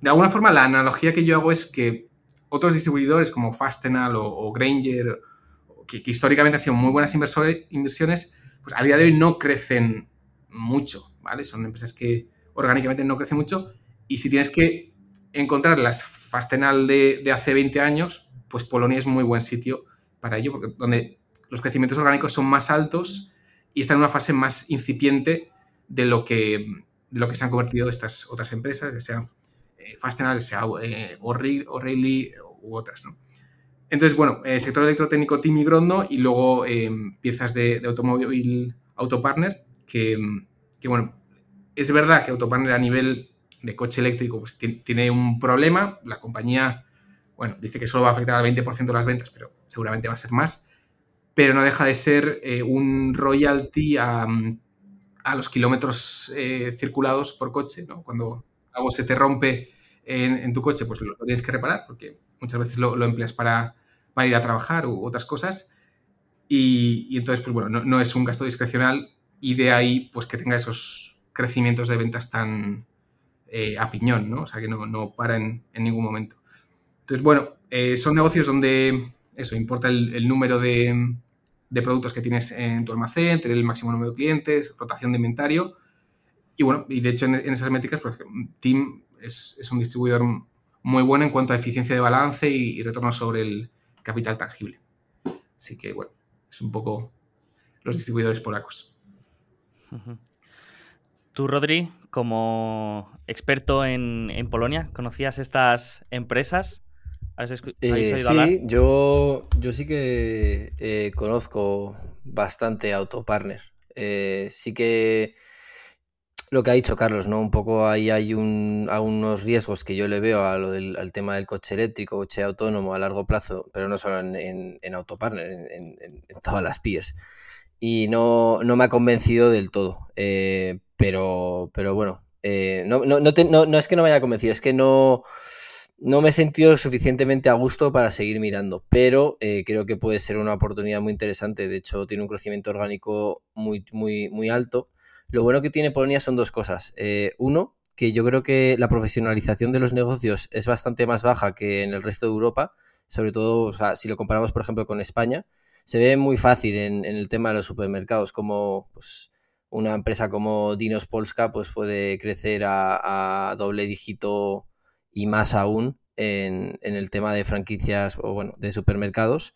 de alguna forma, la analogía que yo hago es que otros distribuidores como Fastenal o, Granger, que, históricamente han sido muy buenas inversiones, pues a día de hoy no crecen mucho, ¿vale? Son empresas que orgánicamente no crecen mucho y si tienes que encontrar las Fastenal de, de hace 20 años, pues Polonia es muy buen sitio para ello, porque donde los crecimientos orgánicos son más altos y está en una fase más incipiente de lo que, lo que se han convertido estas otras empresas, ya sea eh, Fastenal, sea eh, O'Reilly u otras. ¿no? Entonces, bueno, eh, sector electrotécnico Team y Grondo y luego em, piezas de, automóvil Autopartner, que, bueno, es verdad que Autopartner a nivel de coche eléctrico pues, tiene un problema. La compañía, bueno, dice que solo va a afectar al 20% de las ventas, pero seguramente va a ser más pero no deja de ser eh, un royalty a, los kilómetros eh, circulados por coche. ¿no? Cuando algo se te rompe en, tu coche, pues lo, tienes que reparar, porque muchas veces lo, empleas para, ir a trabajar u otras cosas. Y, entonces, pues bueno, no, es un gasto discrecional y de ahí pues que tenga esos crecimientos de ventas tan eh, a piñón, ¿no? O sea, que no, no para en, ningún momento. Entonces, bueno, son negocios donde eso importa el número de, de productos que tienes en tu almacén, tener el máximo número de clientes, rotación de inventario. Y bueno, y de hecho en, esas métricas, pues, Team es, un distribuidor muy bueno en cuanto a eficiencia de balance y, retorno sobre el capital tangible. Así que bueno, es un poco los distribuidores polacos. Tú, Rodri, como experto en, Polonia, ¿conocías estas empresas? Eh, sí, Yo, yo sí que eh, conozco bastante Autopartner. Eh, sí que lo que ha dicho Carlos, ¿no? Un poco ahí hay un, unos riesgos que yo le veo a lo del, al tema del coche eléctrico, coche autónomo a largo plazo, pero no solo en, en, Autopartner, en, todas las peers. Y no, no, me ha convencido del todo. Eh, pero, pero bueno, eh, no, no, no, es que no me haya convencido, es que no, no me he sentido suficientemente a gusto para seguir mirando, pero eh, creo que puede ser una oportunidad muy interesante. De hecho, tiene un crecimiento orgánico muy, muy, muy alto lo bueno que tiene Polonia son dos cosas. Eh, uno, que yo creo que la profesionalización de los negocios es bastante más baja que en el resto de Europa, sobre todo si lo comparamos, por ejemplo, con España. Se ve muy fácil en, el tema de los supermercados, como pues, una empresa como Dinos Polska pues, puede crecer a, doble dígito y más aún en, el tema de franquicias o bueno, de supermercados.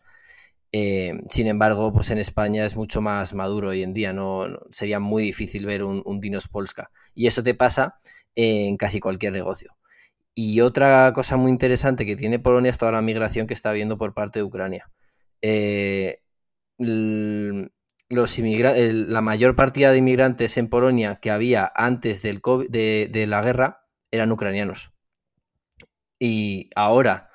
Eh, sin embargo, pues en España es mucho más maduro hoy en día, no, sería muy difícil ver un, Dinos Polska. Y eso te pasa en casi cualquier negocio. Y otra cosa muy interesante que tiene Polonia es toda la migración que está habiendo por parte de Ucrania. Eh, los la mayor partida de inmigrantes en Polonia que había antes del de la guerra eran ucranianos. Y ahora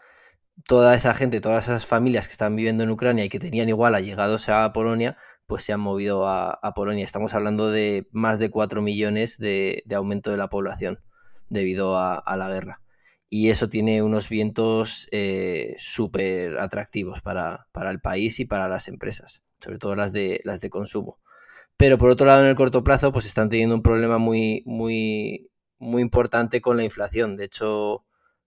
toda esa gente, todas esas familias que están viviendo en Ucrania y que tenían igual allegados a Polonia, pues se han movido a, Polonia. Estamos hablando de más de 4 millones de, aumento de la población debido a, la guerra. Y eso tiene unos vientos eh, súper atractivos para, el país y para las empresas, sobre todo las de, las de consumo. Pero por otro lado, en el corto plazo, pues están teniendo un problema muy, muy, muy importante con la inflación. De hecho,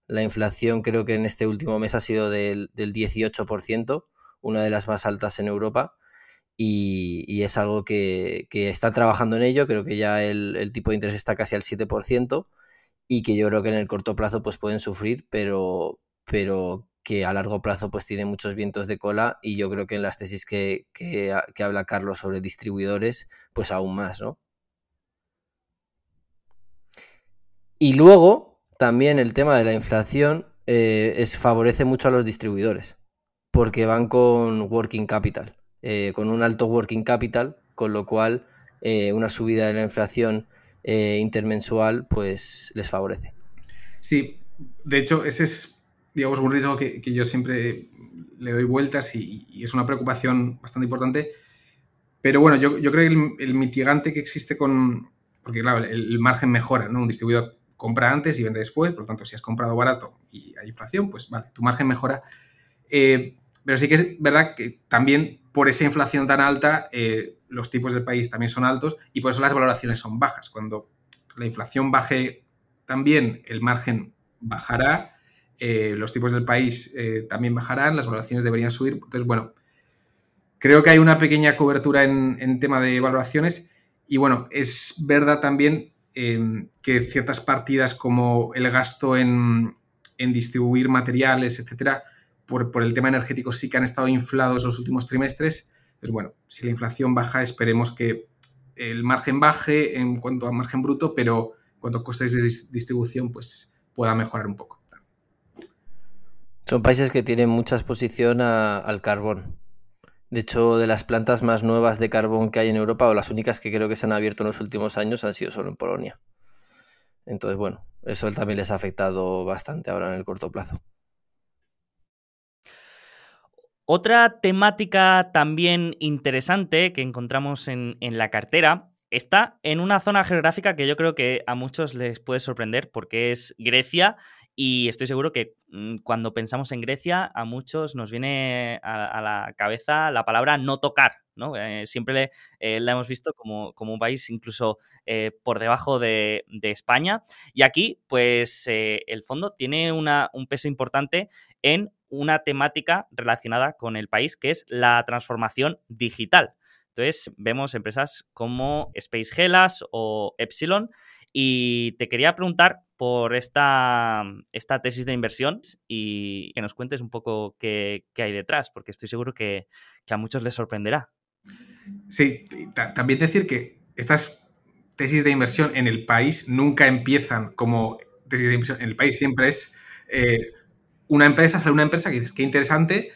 la inflación creo que en este último mes ha sido del, 18%, una de las más altas en Europa. Y, es algo que, que, están trabajando en ello. Creo que ya el, tipo de interés está casi al 7% y que yo creo que en el corto plazo pues pueden sufrir, pero, pero que a largo plazo pues tiene muchos vientos de cola y yo creo que en las tesis que, que, habla Carlos sobre distribuidores pues aún más, ¿no? Y luego, también el tema de la inflación eh, es, favorece mucho a los distribuidores, porque van con working capital, eh, con un alto working capital, con lo cual eh, una subida de la inflación intermensual pues les favorece. Sí, de hecho ese es digamos un riesgo que, yo siempre le doy vueltas y, es una preocupación bastante importante. Pero bueno, yo, creo que el, mitigante que existe con. Porque, claro, el, el margen mejora, ¿no? Un distribuidor compra antes y vende después, por lo tanto, si has comprado barato y hay inflación, pues vale, tu margen mejora. Eh, pero sí que es verdad que también por esa inflación tan alta, eh, los tipos del país también son altos y por eso las valoraciones son bajas. Cuando la inflación baje también, el margen bajará, eh, los tipos del país también bajarán, las valoraciones deberían subir. Entonces, bueno, creo que hay una pequeña cobertura en, en tema de valoraciones y bueno, es verdad también que ciertas partidas como el gasto en, distribuir materiales, etcétera, por, el tema energético sí que han estado inflados los últimos trimestres. Pues bueno, si la inflación baja, esperemos que el margen baje en cuanto a margen bruto, pero en cuanto a costes de distribución, pues pueda mejorar un poco. Son países que tienen mucha exposición al carbón. De hecho, de las plantas más nuevas de carbón que hay en Europa, o las únicas que creo que se han abierto en los últimos años, han sido solo en Polonia. Entonces, bueno, eso también les ha afectado bastante ahora en el corto plazo. Otra temática también interesante que encontramos en, la cartera está en una zona geográfica que yo creo que a muchos les puede sorprender porque es Grecia y estoy seguro que mm, cuando pensamos en Grecia, a muchos nos viene a, la cabeza la palabra no tocar. ¿no? Eh, siempre eh, la hemos visto como, un país incluso eh, por debajo de, España. Y aquí, pues, el fondo tiene un peso importante en una temática relacionada con el país, que es la transformación digital. Entonces vemos empresas como Space Gelas o Epsilon y te quería preguntar por esta, esta tesis de inversión y que nos cuentes un poco qué, hay detrás, porque estoy seguro que, a muchos les sorprenderá. Sí, también decir que estas tesis de inversión en el país nunca empiezan como tesis de inversión en el país, siempre es eh, una empresa, sale una empresa que dices, qué interesante,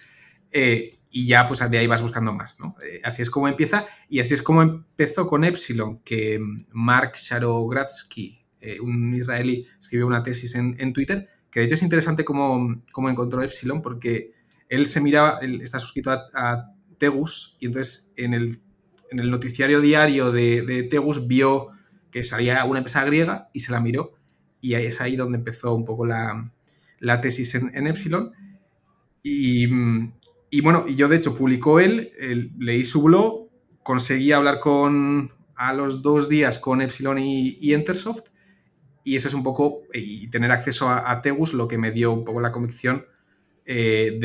eh, y ya pues de ahí vas buscando más. Eh, así es como empieza y así es como empezó con Epsilon, que Mark Sharogradsky, eh, un israelí, escribió una tesis en, Twitter, que de hecho es interesante cómo, cómo, encontró Epsilon, porque él se miraba, él está suscrito a, Tegus y entonces en el, en el noticiario diario de, Tegus vio que salía una empresa griega y se la miró y es ahí donde empezó un poco la, tesis en, Epsilon. Y, y bueno, yo de hecho publicó él, leí su blog, conseguí hablar con a los dos días con Epsilon y, Entersoft, y eso es un poco, y tener acceso a, Tegus, lo que me dio un poco la convicción eh,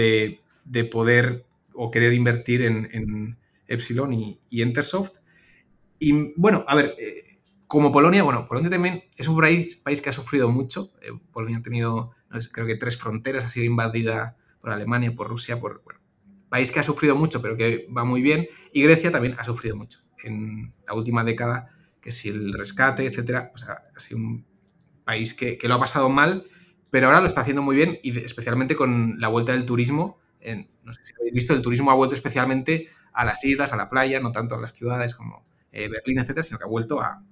de, poder o querer invertir en, Epsilon y, Entersoft. Y bueno, a ver, eh, como Polonia, bueno, Polonia también es un país, país que ha sufrido mucho. Eh, Polonia ha tenido, creo que tres fronteras, ha sido invadida por Alemania, por Rusia, por, bueno, país que ha sufrido mucho, pero que va muy bien, y Grecia también ha sufrido mucho. En la última década, que si el rescate, etcétera, ha sido un país que, lo ha pasado mal, pero ahora lo está haciendo muy bien, y especialmente con la vuelta del turismo. En, no sé si habéis visto, el turismo ha vuelto especialmente a las islas, a la playa, no tanto a las ciudades como eh, Berlín, etcétera, sino que ha vuelto a,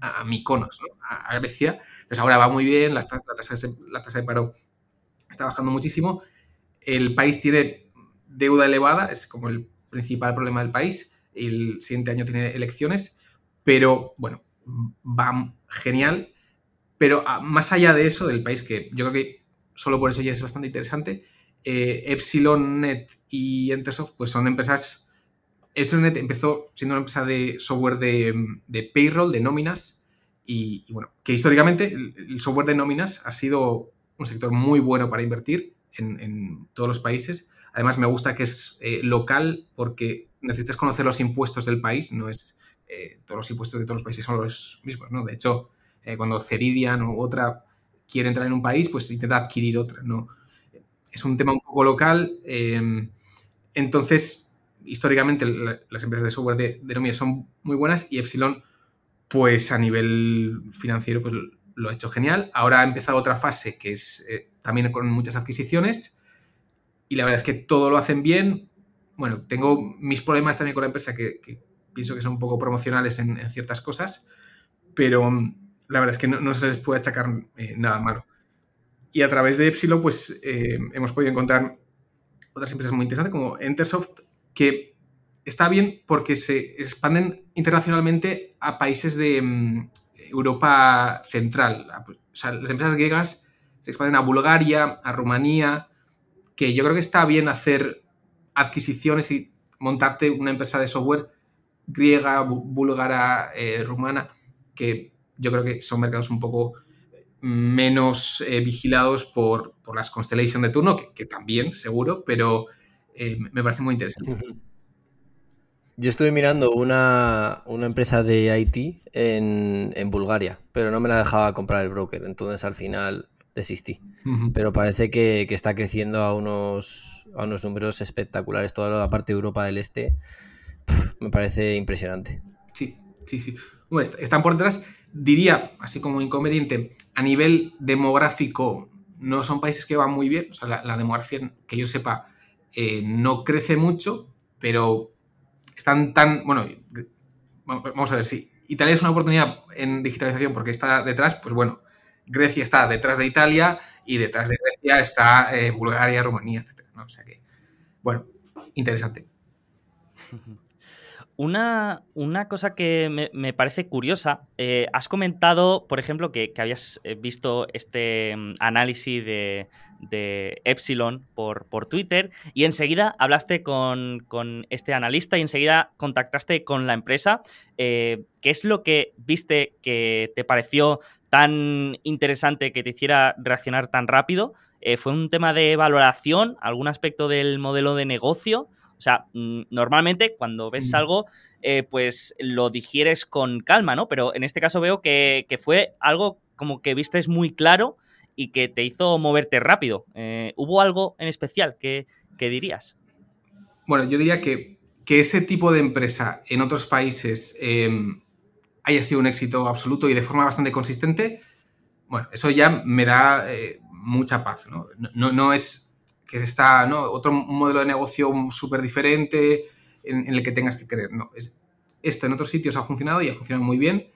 a Mykonos, a, Grecia. Entonces ahora va muy bien, la, la, tasa la tasa de paro está bajando muchísimo. El país tiene deuda elevada, es como el principal problema del país. El siguiente año tiene elecciones, pero bueno, va genial. Pero ah, más allá de eso, del país, que yo creo que solo por eso ya es bastante interesante, eh, Epsilon Net y Entersoft pues son empresas... Epsilon Net empezó siendo una empresa de software de, payroll, de nóminas, y, bueno, que históricamente el, software de nóminas ha sido un sector muy bueno para invertir en, todos los países Además, me gusta que es eh, local porque necesitas conocer los impuestos del país, no es eh, todos los impuestos de todos los países son los mismos, ¿no? De hecho, eh, cuando Ceridian u otra quiere entrar en un país, pues intenta adquirir otra, ¿no? Es un tema un poco local. Entonces, históricamente las empresas de software de, de son muy buenas y Epsilon, pues a nivel financiero, pues lo ha hecho genial. Ahora ha empezado otra fase que es también con muchas adquisiciones y la verdad es que todo lo hacen bien. Bueno, tengo mis problemas también con la empresa que, pienso que son un poco promocionales en, ciertas cosas, pero mm, la verdad es que no, se les puede achacar eh, nada malo. Y a través de Epsilon, pues eh, hemos podido encontrar otras empresas muy interesantes como Entersoft, que está bien porque se expanden internacionalmente a países de mm, Europa Central. O sea, las empresas griegas se expanden a Bulgaria, a Rumanía, que yo creo que está bien hacer adquisiciones y montarte una empresa de software griega, búlgara, eh, rumana, que yo creo que son mercados un poco menos eh, vigilados por, las Constellation de turno, que, también, seguro, pero eh, me parece muy interesante. Yo estuve mirando una, empresa de IT en, en, Bulgaria, pero no me la dejaba comprar el broker, entonces al final desistí. Pero parece que, está creciendo a unos, a unos números espectaculares. Toda la parte de Europa del Este me parece impresionante. Sí, sí, sí. están por detrás. Diría, así como inconveniente, a nivel demográfico, no son países que van muy bien. O sea, la, demografía, que yo sepa, eh, no crece mucho, pero están tan. Bueno, vamos a ver si Italia es una oportunidad en digitalización porque está detrás, pues bueno, Grecia está detrás de Italia y detrás de Grecia está eh, Bulgaria, Rumanía, etc. O sea que, bueno, interesante. Una, una, cosa que me, parece curiosa, eh, has comentado, por ejemplo, que, habías eh, visto este mm, análisis de, Epsilon por, por, Twitter y enseguida hablaste con, este analista y enseguida contactaste con la empresa. ¿Qué es lo que viste que te pareció tan interesante que te hiciera reaccionar tan rápido? Eh, ¿Fue un tema de valoración, algún aspecto del modelo de negocio O sea, mm, normalmente cuando ves algo, eh, pues lo digieres con calma, ¿no? Pero en este caso veo que, fue algo como que vistes muy claro y que te hizo moverte rápido. Eh, ¿Hubo algo en especial que, dirías? Bueno, yo diría que, que, ese tipo de empresa en otros países em, haya sido un éxito absoluto y de forma bastante consistente, bueno, eso ya me da eh, mucha paz, ¿no? ¿no? es que está, ¿no? Otro modelo de negocio súper diferente en, el que tengas que creer, no. Es, esto en otros sitios ha funcionado y ha funcionado muy bien.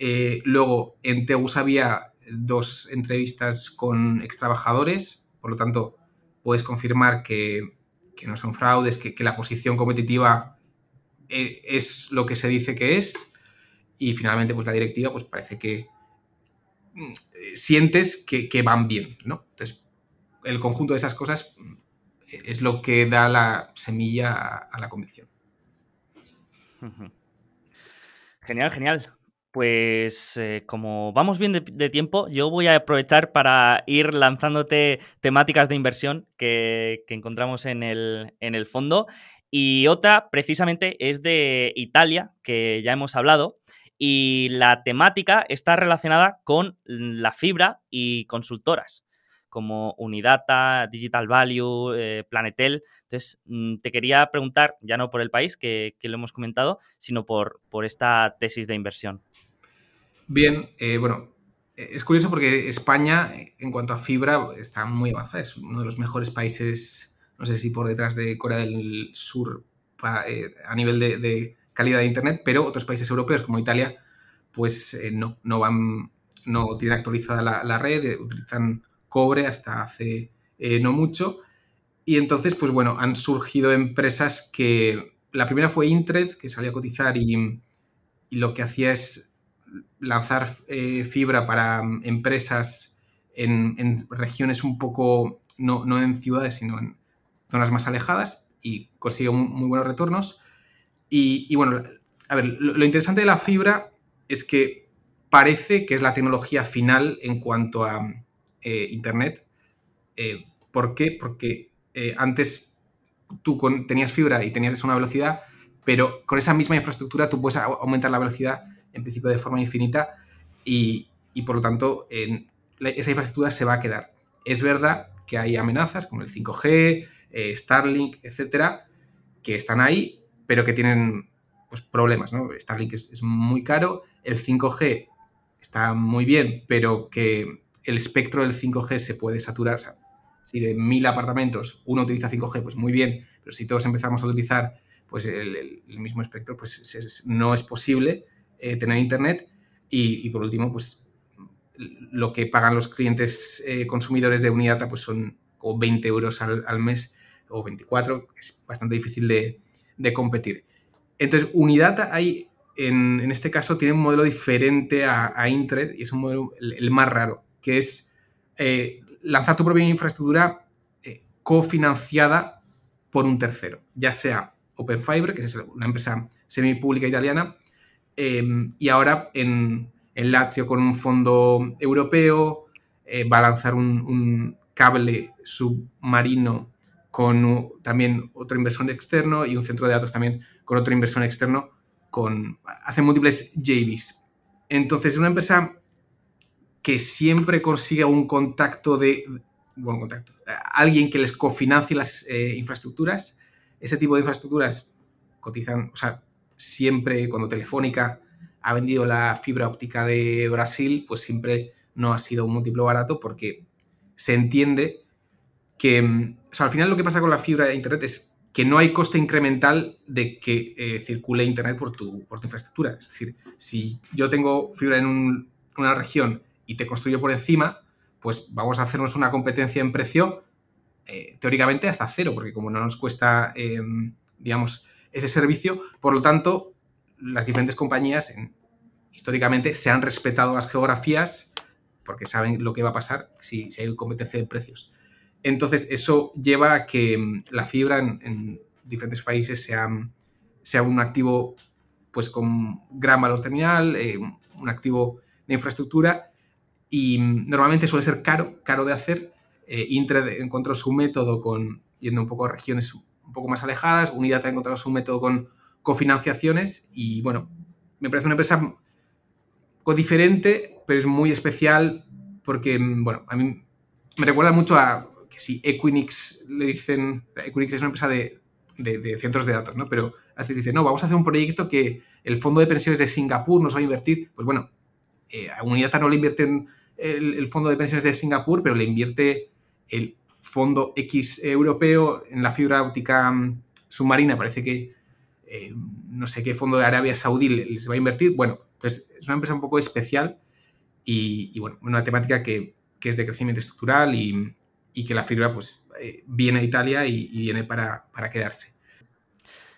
Eh, luego, en Tegus había dos entrevistas con ex trabajadores, por lo tanto, puedes confirmar que, no son fraudes, que, la posición competitiva eh, es lo que se dice que es. Y finalmente, pues la directiva, pues parece que mm, sientes que, que van bien, ¿no? Entonces, el conjunto de esas cosas es lo que da la semilla a, la convicción. Genial, genial. Pues eh, como vamos bien de, tiempo, yo voy a aprovechar para ir lanzándote temáticas de inversión que, encontramos en el, en el, fondo. Y otra precisamente es de Italia, que ya hemos hablado. Y la temática está relacionada con la fibra y consultoras como Unidata, Digital Value, eh, Planetel. Entonces, mm, te quería preguntar, ya no por el país, que, lo hemos comentado, sino por, por, esta tesis de inversión. Bien, eh, bueno, eh, es curioso porque España, en cuanto a fibra, está muy avanzada. Es uno de los mejores países, no sé si por detrás de Corea del Sur a nivel de, calidad de Internet, pero otros países europeos como Italia, pues no, no van, no tienen actualizada la, red, utilizan cobre hasta hace eh, no mucho. Y entonces, pues bueno, han surgido empresas que... La primera fue Intred, que salió a cotizar y, lo que hacía es lanzar eh, fibra para mm, empresas en, regiones un poco, no, en ciudades, sino en zonas más alejadas y consiguió muy, buenos retornos. Y, bueno, a ver, lo, interesante de la fibra es que parece que es la tecnología final en cuanto a eh, Internet. Eh, ¿Por qué? Porque eh, antes tú tenías fibra y tenías una velocidad, pero con esa misma infraestructura tú puedes aumentar la velocidad en principio de forma infinita y, por lo tanto esa infraestructura se va a quedar. Es verdad que hay amenazas como el 5G, Starlink, etcétera, que están ahí, pero que tienen pues, problemas. ¿no? Starlink es, es muy caro, el 5G está muy bien, pero que el espectro del 5G se puede saturar. O sea, si de mil apartamentos uno utiliza 5G, pues muy bien, pero si todos empezamos a utilizar pues el, mismo espectro, pues no es posible eh, tener internet. Y, por último, pues lo que pagan los clientes eh, consumidores de Unidata pues son como 20 euros al, mes o 24, es bastante difícil de, competir. Entonces, Unidata hay, en, este caso, tiene un modelo diferente a, a Intred y es un modelo el más raro que es eh, lanzar tu propia infraestructura cofinanciada por un tercero, ya sea Open Fiber, que es una empresa semipública italiana, em, y ahora en, Lazio con un fondo europeo, eh, va a lanzar un, cable submarino con también otro inversor externo y un centro de datos también con otro inversor externo, con, hace múltiples JVs. Entonces, una empresa que siempre consiga un contacto de, contacto, alguien que les cofinancie las eh, infraestructuras. Ese tipo de infraestructuras cotizan, o sea, siempre cuando Telefónica ha vendido la fibra óptica de Brasil, pues siempre no ha sido un múltiplo barato porque se entiende que, mm, o sea, al final lo que pasa con la fibra de Internet es que no hay coste incremental de que eh, circule Internet por tu, por tu infraestructura. Es decir, si yo tengo fibra en una región y te construyo por encima, pues vamos a hacernos una competencia en precio eh, teóricamente hasta cero, porque como no nos cuesta, em, digamos, ese servicio, por lo tanto, las diferentes compañías históricamente se han respetado las geografías porque saben lo que va a pasar si, hay competencia de precios. Entonces, eso lleva a que em, la fibra en, diferentes países sea, sea, un activo pues con gran valor terminal, eh, un activo de infraestructura y normalmente suele ser caro, caro de hacer. Eh, encontró su método con yendo un poco a regiones un poco más alejadas. Unidad ha encontrado su método con cofinanciaciones y bueno, me parece una empresa un diferente, pero es muy especial porque, bueno, a mí me recuerda mucho a que si Equinix le dicen, Equinix es una empresa de, de, centros de datos, ¿no? Pero a veces dice, no, vamos a hacer un proyecto que el fondo de pensiones de Singapur nos va a invertir. Pues bueno, eh, a Unidata no le invierte el, el, fondo de pensiones de Singapur, pero le invierte el fondo X europeo en la fibra óptica mm, submarina. Parece que eh, no sé qué fondo de Arabia Saudí les va a invertir. Bueno, pues es una empresa un poco especial y, bueno, una temática que, que, es de crecimiento estructural y, y que la fibra pues eh, viene a Italia y, viene para, para, quedarse.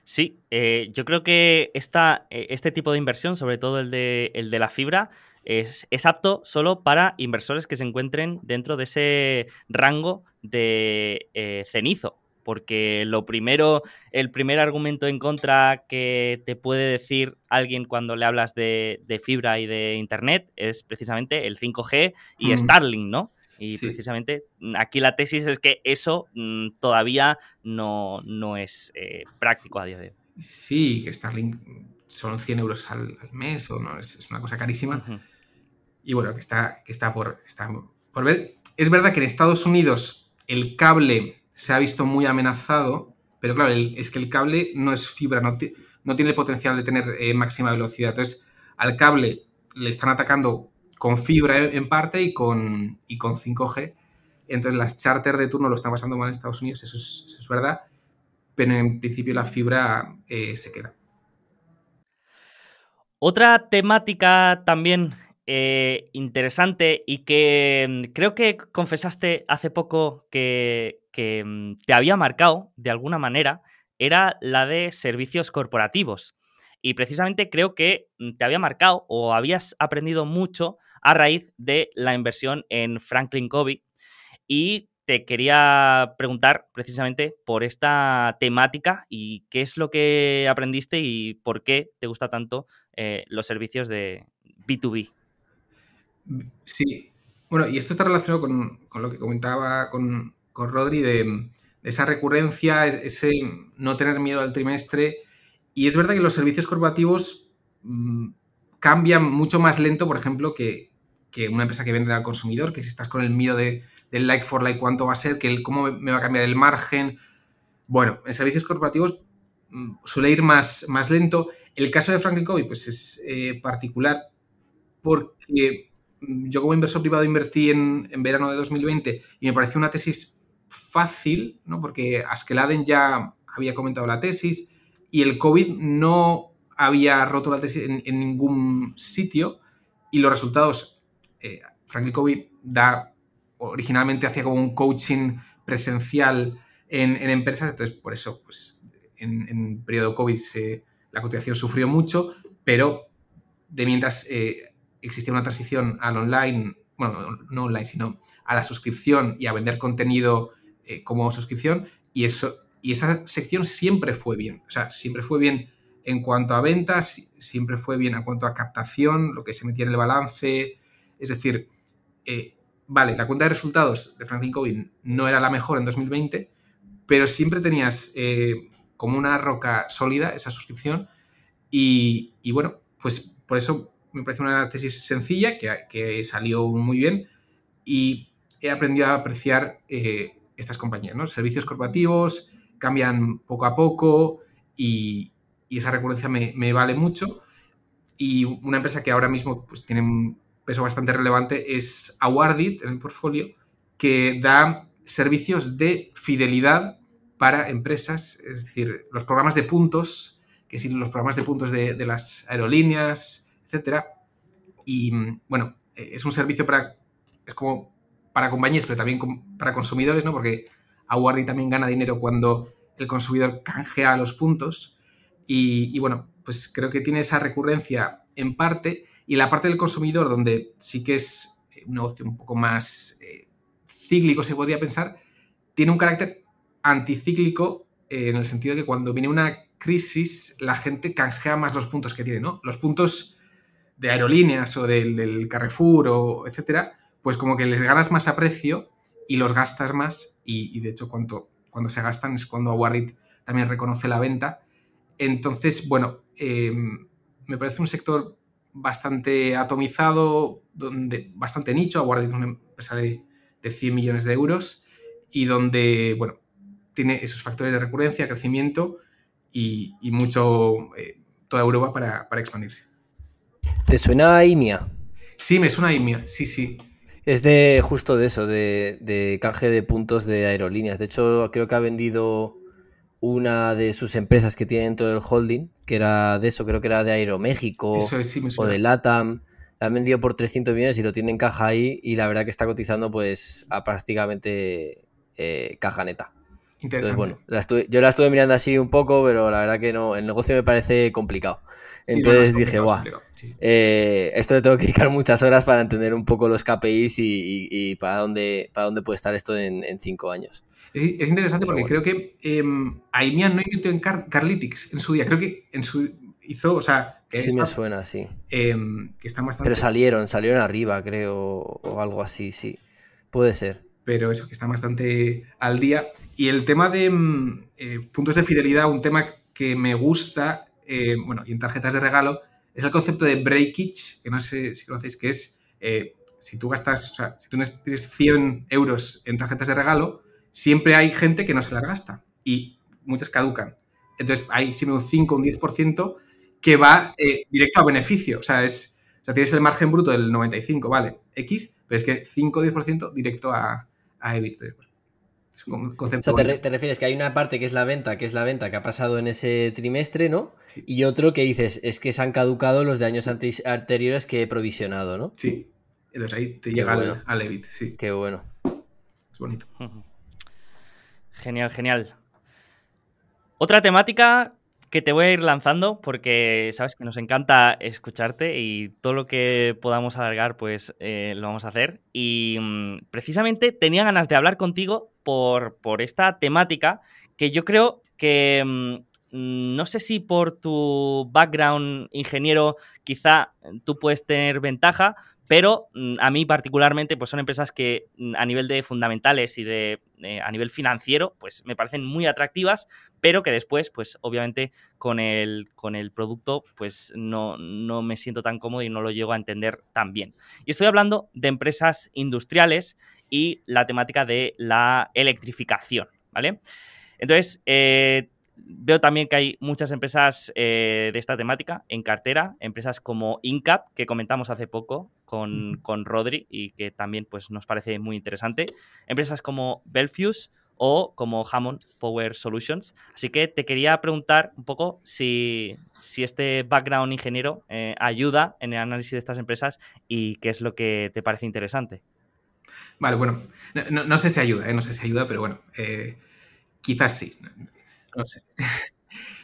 Sí, eh, yo creo que esta, este tipo de inversión, sobre todo el de, el de la fibra, es, es, apto solo para inversores que se encuentren dentro de ese rango de eh, cenizo. Porque lo primero, el primer argumento en contra que te puede decir alguien cuando le hablas de, de fibra y de internet es precisamente el 5G y mm. Starlink, ¿no? Y precisamente mm, aquí la tesis es que eso mm, todavía no, no es eh, práctico a día de hoy. Sí, que Starlink son 100 euros al, mes o no, es, una cosa carísima. Y bueno, que está, que está, por, está por ver. Es verdad que en Estados Unidos el cable se ha visto muy amenazado, pero claro, es que el cable no es fibra, no, no tiene el potencial de tener eh, máxima velocidad. Entonces, al cable le están atacando con fibra en parte y con, y con 5G. Entonces las charter de turno lo están pasando mal en Estados Unidos, eso es, verdad, pero en principio la fibra eh, se queda. Otra temática también eh, interesante y que mm, creo que confesaste hace poco que, que, mm, te había marcado de alguna manera era la de servicios corporativos. Y precisamente creo que mm, te había marcado o habías aprendido mucho a raíz de la inversión en Franklin Covey. Y te quería preguntar precisamente por esta temática y qué es lo que aprendiste y por qué te gusta tanto eh, los servicios de B2B. Sí, bueno, y esto está relacionado con, lo que comentaba con, con Rodri de, esa recurrencia, ese no tener miedo al trimestre y es verdad que los servicios corporativos mmm, cambian mucho más lento, por ejemplo, que, que, una empresa que vende al consumidor, que si estás con el miedo de, del like for like, cuánto va a ser, que cómo me va a cambiar el margen. Bueno, en servicios corporativos mmm, suele ir más, más lento. El caso de Franklin Covey pues es eh, particular porque mm, yo como inversor privado invertí en, en, verano de 2020 y me pareció una tesis fácil, ¿no? porque Askeladen ya había comentado la tesis, y el COVID no había roto la tesis en, ningún sitio y los resultados, eh, Franklin Covey da, originalmente hacía como un coaching presencial en, empresas, entonces por eso pues, en, en periodo COVID se, la cotización sufrió mucho, pero de mientras eh, existía una transición al online, bueno, no online, sino a la suscripción y a vender contenido eh, como suscripción, y eso y esa sección siempre fue bien. O sea, siempre fue bien en cuanto a ventas, siempre fue bien en cuanto a captación, lo que se metía en el balance. Es decir, eh, vale, la cuenta de resultados de Franklin Covey no era la mejor en 2020, pero siempre tenías eh, como una roca sólida esa suscripción. Y, bueno, pues por eso me parece una tesis sencilla que, salió muy bien y he aprendido a apreciar eh, estas compañías, ¿no? Servicios corporativos, cambian poco a poco y, esa recurrencia me, vale mucho. Y una empresa que ahora mismo pues, tiene peso bastante relevante es Awardit en el portfolio, que da servicios de fidelidad para empresas, es decir, los programas de puntos, que son los programas de puntos de, de las aerolíneas, etcétera. Y bueno, es un servicio para, es como para compañías, pero también para consumidores, ¿no? Porque Awardit también gana dinero cuando el consumidor canjea los puntos. Y, bueno, pues creo que tiene esa recurrencia en parte. Y la parte del consumidor, donde sí que es un negocio un poco más eh, cíclico, se podría pensar, tiene un carácter anticíclico eh, en el sentido de que cuando viene una crisis, la gente canjea más los puntos que tiene, ¿no? Los puntos de aerolíneas o del, Carrefour o etcétera, pues como que les ganas más a precio y los gastas más y, de hecho cuando se gastan es cuando Awardit también reconoce la venta. Entonces, bueno, em, me parece un sector bastante atomizado, donde, bastante nicho, Aguardia es una empresa de, 100 millones de euros y donde, bueno, tiene esos factores de recurrencia, crecimiento y, mucho, eh, toda Europa para, expandirse. ¿Te suena a IMIA? Sí, me suena a IMIA, sí, sí. Es de justo de eso, de, de canje de puntos de aerolíneas. De hecho, creo que ha vendido una de sus empresas que tiene todo el holding, que era de eso, creo que era de Aeroméxico o de LATAM. La han vendido por 300 millones y lo tiene en caja ahí y la verdad que está cotizando pues a prácticamente eh, caja neta. Entonces, bueno, yo la estuve mirando así un poco, pero la verdad que no, el negocio me parece complicado. Entonces dije, guau, eh, esto le tengo que dedicar muchas horas para entender un poco los KPIs y, para, dónde, para dónde puede estar esto en, en cinco años. Es, interesante porque creo que eh, Aimian no invirtió en Carlytics en su día. Creo que en su hizo, o sea... Sí me suena, sí. Em, que están bastante... Pero salieron, salieron arriba, creo, o algo así, sí. Puede ser. Pero eso, que está bastante al día. Y el tema de em, eh, puntos de fidelidad, un tema que me gusta, eh, bueno, y en tarjetas de regalo, es el concepto de breakage, que no sé si conocéis, que es eh, si tú gastas, o sea, si tú tienes 100 euros en tarjetas de regalo, siempre hay gente que no se las gasta y muchas caducan. Entonces hay siempre un 5, un 10% que va eh, directo a beneficio. O sea, es, o sea, tienes el margen bruto del 95, vale, X, pero es que 5 o 10% directo a, a EBIT. Es un concepto o sea, te, refieres que hay una parte que es la venta, que es la venta que ha pasado en ese trimestre, ¿no? Y otro que dices, es que se han caducado los de años anteriores que he provisionado, ¿no? Sí. Entonces ahí te llega al, al, EBIT, sí. Qué bueno. Es bonito. Genial, genial. Otra temática que te voy a ir lanzando porque sabes que nos encanta escucharte y todo lo que podamos alargar pues eh, lo vamos a hacer. Y mm, precisamente tenía ganas de hablar contigo por, por esta temática que yo creo que mm, no sé si por tu background ingeniero quizá tú puedes tener ventaja, pero mm, a mí particularmente, pues son empresas que mm, a nivel de fundamentales y de eh, a nivel financiero, pues me parecen muy atractivas, pero que después, pues obviamente con el, con el producto, pues no, no me siento tan cómodo y no lo llego a entender tan bien. Y estoy hablando de empresas industriales y la temática de la electrificación, ¿vale? Entonces, eh, Veo también que hay muchas empresas eh, de esta temática en cartera, empresas como Incap, que comentamos hace poco con, con, Rodri y que también pues, nos parece muy interesante, empresas como Belfius o como Hammond Power Solutions. Así que te quería preguntar un poco si, este background ingeniero eh, ayuda en el análisis de estas empresas y qué es lo que te parece interesante. Vale, bueno, no, sé si ayuda, ¿eh? no sé si ayuda, pero bueno, quizás sí. No sé.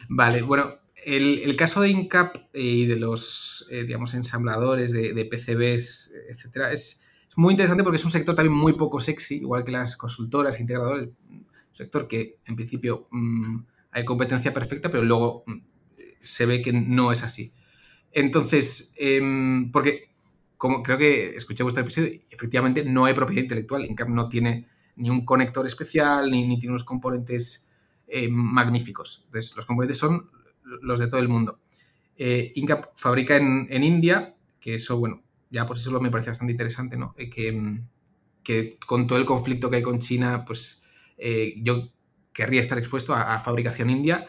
vale, bueno, el, caso de Incap y de los, eh, digamos, ensambladores de, PCBs, etcétera, es, muy interesante porque es un sector también muy poco sexy, igual que las consultoras, integradores, un sector que en principio mm, hay competencia perfecta, pero luego mm, se ve que no es así. Entonces, em, porque como creo que escuché vuestro episodio, efectivamente no hay propiedad intelectual. Incap no tiene ni un conector especial, ni, ni tiene unos componentes eh, magníficos. los componentes son los de todo el mundo. Eh, Incap fabrica en, India, que eso, bueno, ya por eso me parece bastante interesante, ¿no? Eh, que, con todo el conflicto que hay con China, pues yo querría estar expuesto a, fabricación india,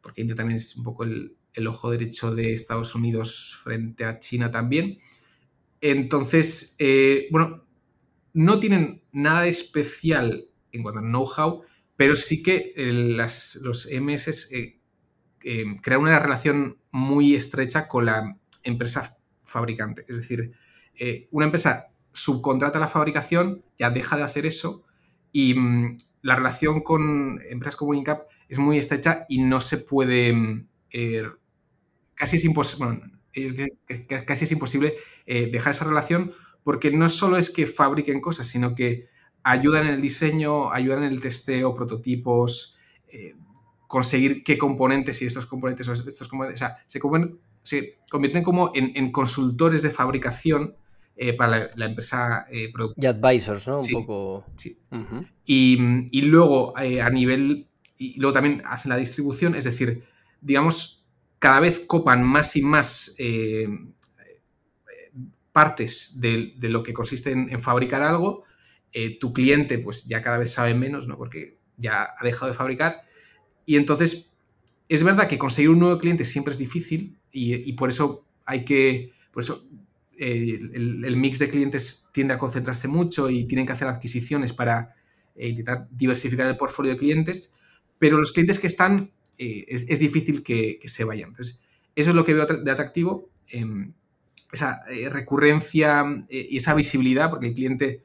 porque India también es un poco el, ojo derecho de Estados Unidos frente a China también. Entonces, bueno, no tienen nada especial en cuanto a know-how, pero sí que eh, los MS eh, eh, crean una relación muy estrecha con la empresa fabricante. Es decir, una empresa subcontrata la fabricación, ya deja de hacer eso y mm, la relación con empresas como Incap es muy estrecha y no se puede... Mm, casi es imposible... casi es imposible dejar esa relación porque no solo es que fabriquen cosas, sino que ayudan en el diseño, ayudan en el testeo, prototipos, eh, conseguir qué componentes y estos componentes o estos componentes, o sea, se, se convierten como en, consultores de fabricación eh, para la, empresa eh, productiva. Y advisors, ¿no? Un poco. Sí. y, luego, a nivel y luego también hacen la distribución, es decir, digamos, cada vez copan más y más eh, partes de, lo que consiste en, fabricar algo. Eh, tu cliente, pues ya cada vez sabe menos, ¿no? Porque ya ha dejado de fabricar. Y entonces, es verdad que conseguir un nuevo cliente siempre es difícil y, por eso hay que. Por eso eh, el, mix de clientes tiende a concentrarse mucho y tienen que hacer adquisiciones para intentar diversificar el portfolio de clientes pero los clientes que están eh, es, difícil que, se vayan. Entonces, eso es lo que veo de atractivo, em, esa eh, recurrencia eh, y esa visibilidad, porque el cliente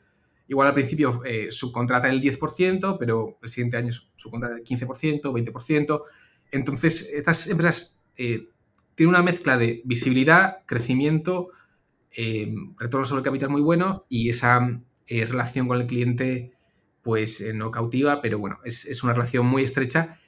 igual al principio subcontrata el 10%, pero el siguiente año subcontrata el 15%, 20%. Entonces, estas empresas tienen una mezcla de visibilidad, crecimiento, em, retorno sobre el capital muy bueno y esa relación con el cliente pues eh, no cautiva, pero bueno, es, una relación muy estrecha.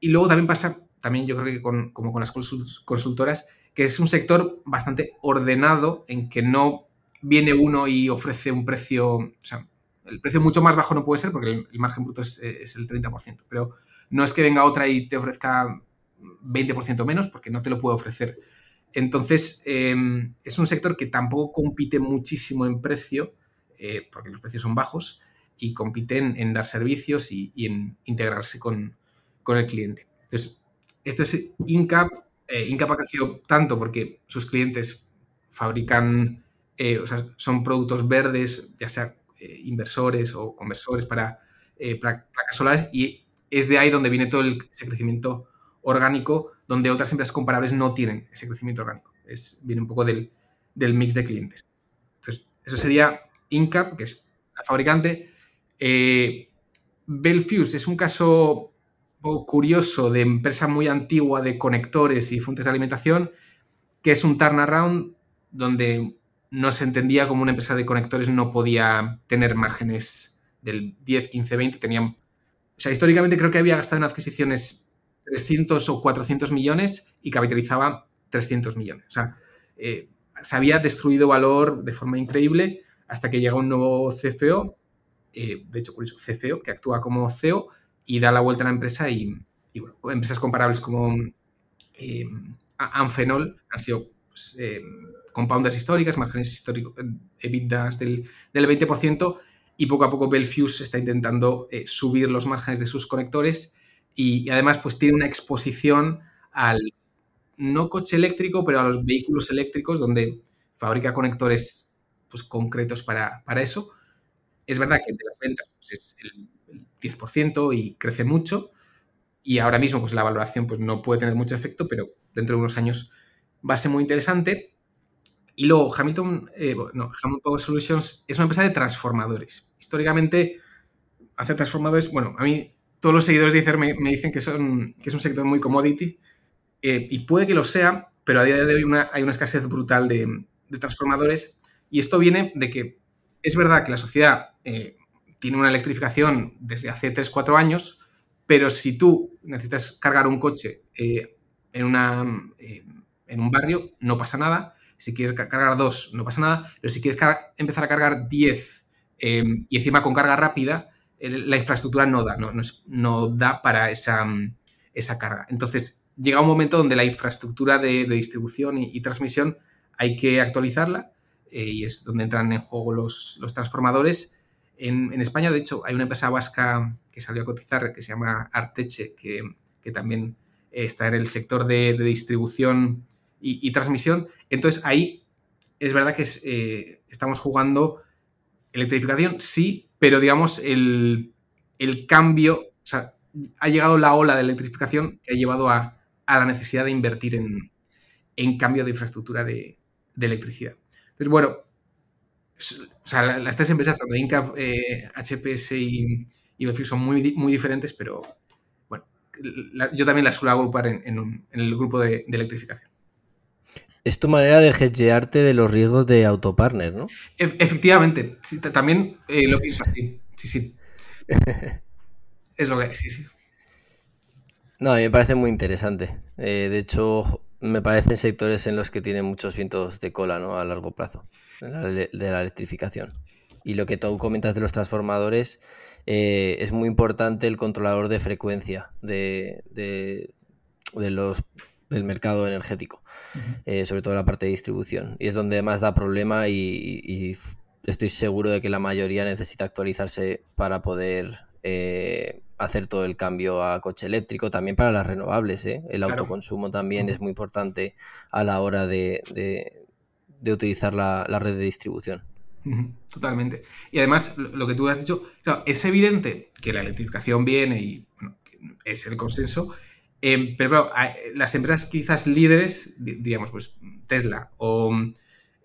Y luego también pasa, también yo creo que con, como con las consultoras, que es un sector bastante ordenado en que no viene uno y ofrece un precio, o sea, el precio mucho más bajo no puede ser porque el, margen bruto es, es, el 30%, pero no es que venga otra y te ofrezca 20% menos porque no te lo puede ofrecer. Entonces, em, es un sector que tampoco compite muchísimo en precio, eh, porque los precios son bajos, y compiten en dar servicios y, en integrarse con, el cliente. Entonces, esto es Incap. Eh, Incap ha crecido tanto porque sus clientes fabrican, eh, son productos verdes, ya sea eh, inversores o conversores para placas solares, y es de ahí donde viene todo ese crecimiento orgánico, donde otras empresas comparables no tienen ese crecimiento orgánico. Es, viene un poco del, del mix de clientes. Entonces, eso sería Incap, que es la fabricante. Eh, Belfuse es un caso curioso de empresa muy antigua de conectores y fuentes de alimentación, que es un turnaround donde no se entendía como una empresa de conectores no podía tener márgenes del 10, 15, 20, tenían... O sea, históricamente creo que había gastado en adquisiciones 300 o 400 millones y capitalizaba 300 millones. O sea, eh, se había destruido valor de forma increíble hasta que llega un nuevo CFO eh, de hecho, eso CFO, que actúa como CEO y da la vuelta a la empresa y, bueno, empresas comparables como eh, Anfenol han sido pues, eh, compounders históricas, márgenes históricos, EBITDAs del, del 20% y poco a poco Belfuse está intentando subir los márgenes de sus conectores y, además pues tiene una exposición al no coche eléctrico, pero a los vehículos eléctricos donde fabrica conectores pues, concretos para, para eso es verdad que de las ventas pues, es el, 10% y crece mucho y ahora mismo pues la valoración pues no puede tener mucho efecto, pero dentro de unos años va a ser muy interesante. Y luego Hamilton, eh, no, Hamilton Power Solutions es una empresa de transformadores. Históricamente hace transformadores, bueno, a mí todos los seguidores de ICER me, dicen que, son, que es un sector muy commodity eh, y puede que lo sea, pero a día de hoy hay una escasez brutal de, de transformadores y esto viene de que es verdad que la sociedad eh, tiene una electrificación desde hace 3-4 años, pero si tú necesitas cargar un coche eh, en, una, eh, en un barrio, no pasa nada. Si quieres cargar dos, no pasa nada. Pero si quieres empezar a cargar 10 y encima con carga rápida, la infraestructura no da, no, da para esa, esa, carga. Entonces, llega un momento donde la infraestructura de, distribución y, transmisión hay que actualizarla y es donde entran en juego los, los transformadores en, España, de hecho, hay una empresa vasca que salió a cotizar que se llama Arteche, que, también está en el sector de, distribución y, transmisión. Entonces, ahí es verdad que eh, estamos jugando electrificación, sí, pero digamos, el, cambio, o sea, ha llegado la ola de electrificación que ha llevado a, la necesidad de invertir en, cambio de infraestructura de, de electricidad. Entonces, bueno, o sea, las tres empresas, tanto Incap, HPS eh, y, y son muy, muy diferentes, pero bueno, yo también las suelo agrupar en, el grupo de, electrificación. Es tu manera de hedgearte de los riesgos de autopartner, ¿no? efectivamente, también eh, lo pienso así, sí, sí. es lo que, sí, sí. No, a mí me parece muy interesante. Eh, de hecho, me parecen sectores en los que tienen muchos vientos de cola, ¿no? A largo plazo de la, electrificación. Y lo que tú comentas de los transformadores, eh, es muy importante el controlador de frecuencia de, los del mercado energético, eh, sobre todo la parte de distribución. Y es donde más da problema y, estoy seguro de que la mayoría necesita actualizarse para poder eh, hacer todo el cambio a coche eléctrico, también para las renovables. El autoconsumo también es muy importante a la hora de, utilizar la red de distribución. Totalmente. Y además, lo que tú has dicho, es evidente que la electrificación viene y es el consenso, em, pero las empresas quizás líderes, diríamos, pues Tesla o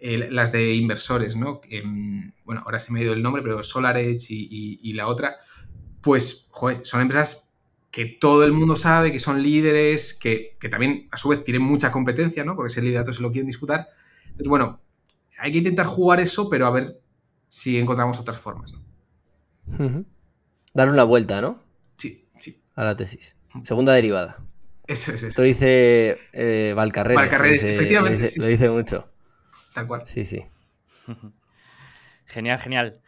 las de inversores, ¿no? Em, bueno, ahora se me ha ido el nombre, pero SolarEdge y, y, la otra, pues, son empresas que todo el mundo sabe que son líderes, que, que, también a su vez tienen mucha competencia, ¿no? Porque ese liderato se lo quieren disputar. Entonces, bueno, hay que intentar jugar eso, pero a ver si encontramos otras formas. ¿no? Dar una vuelta, ¿no? Sí, sí. A la tesis. Segunda derivada. Eso es eso. Esto dice eh, Valcarreras. efectivamente. Lo dice, mucho. Tal cual. Sí, sí. Genial, genial.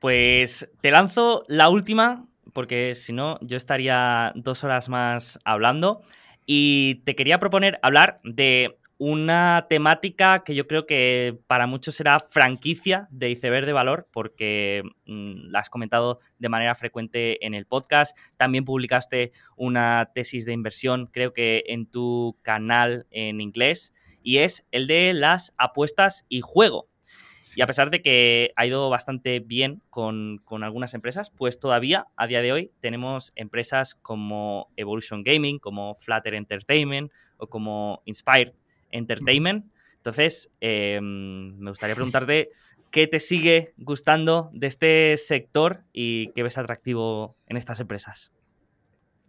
Pues te lanzo la última, porque si no, yo estaría dos horas más hablando. Y te quería proponer hablar de una temática que yo creo que para muchos será franquicia de Iceberg de Valor, porque mm, la has comentado de manera frecuente en el podcast. También publicaste una tesis de inversión, creo que en tu canal en inglés, y es el de las apuestas y juego. Y a pesar de que ha ido bastante bien con, con, algunas empresas, pues todavía a día de hoy tenemos empresas como Evolution Gaming, como Flutter Entertainment o como Inspired entertainment. Entonces, em, me gustaría preguntarte qué te sigue gustando de este sector y qué ves atractivo en estas empresas.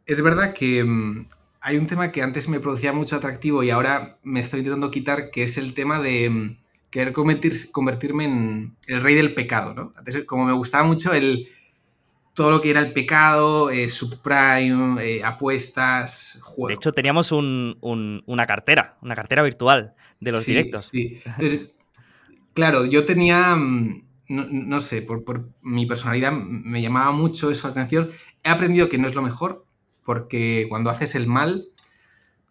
Es verdad que em, hay un tema que antes me producía mucho atractivo y ahora me estoy intentando quitar, que es el tema de em, querer convertirme en el rey del pecado, ¿no? Antes, como me gustaba mucho el, todo lo que era el pecado, eh, subprime, eh, apuestas, juegos. De hecho, teníamos una cartera, una cartera virtual de los directos. Sí, claro, yo tenía, mm, no, sé, por, mi personalidad me llamaba mucho eso la atención. He aprendido que no es lo mejor, porque cuando haces el mal,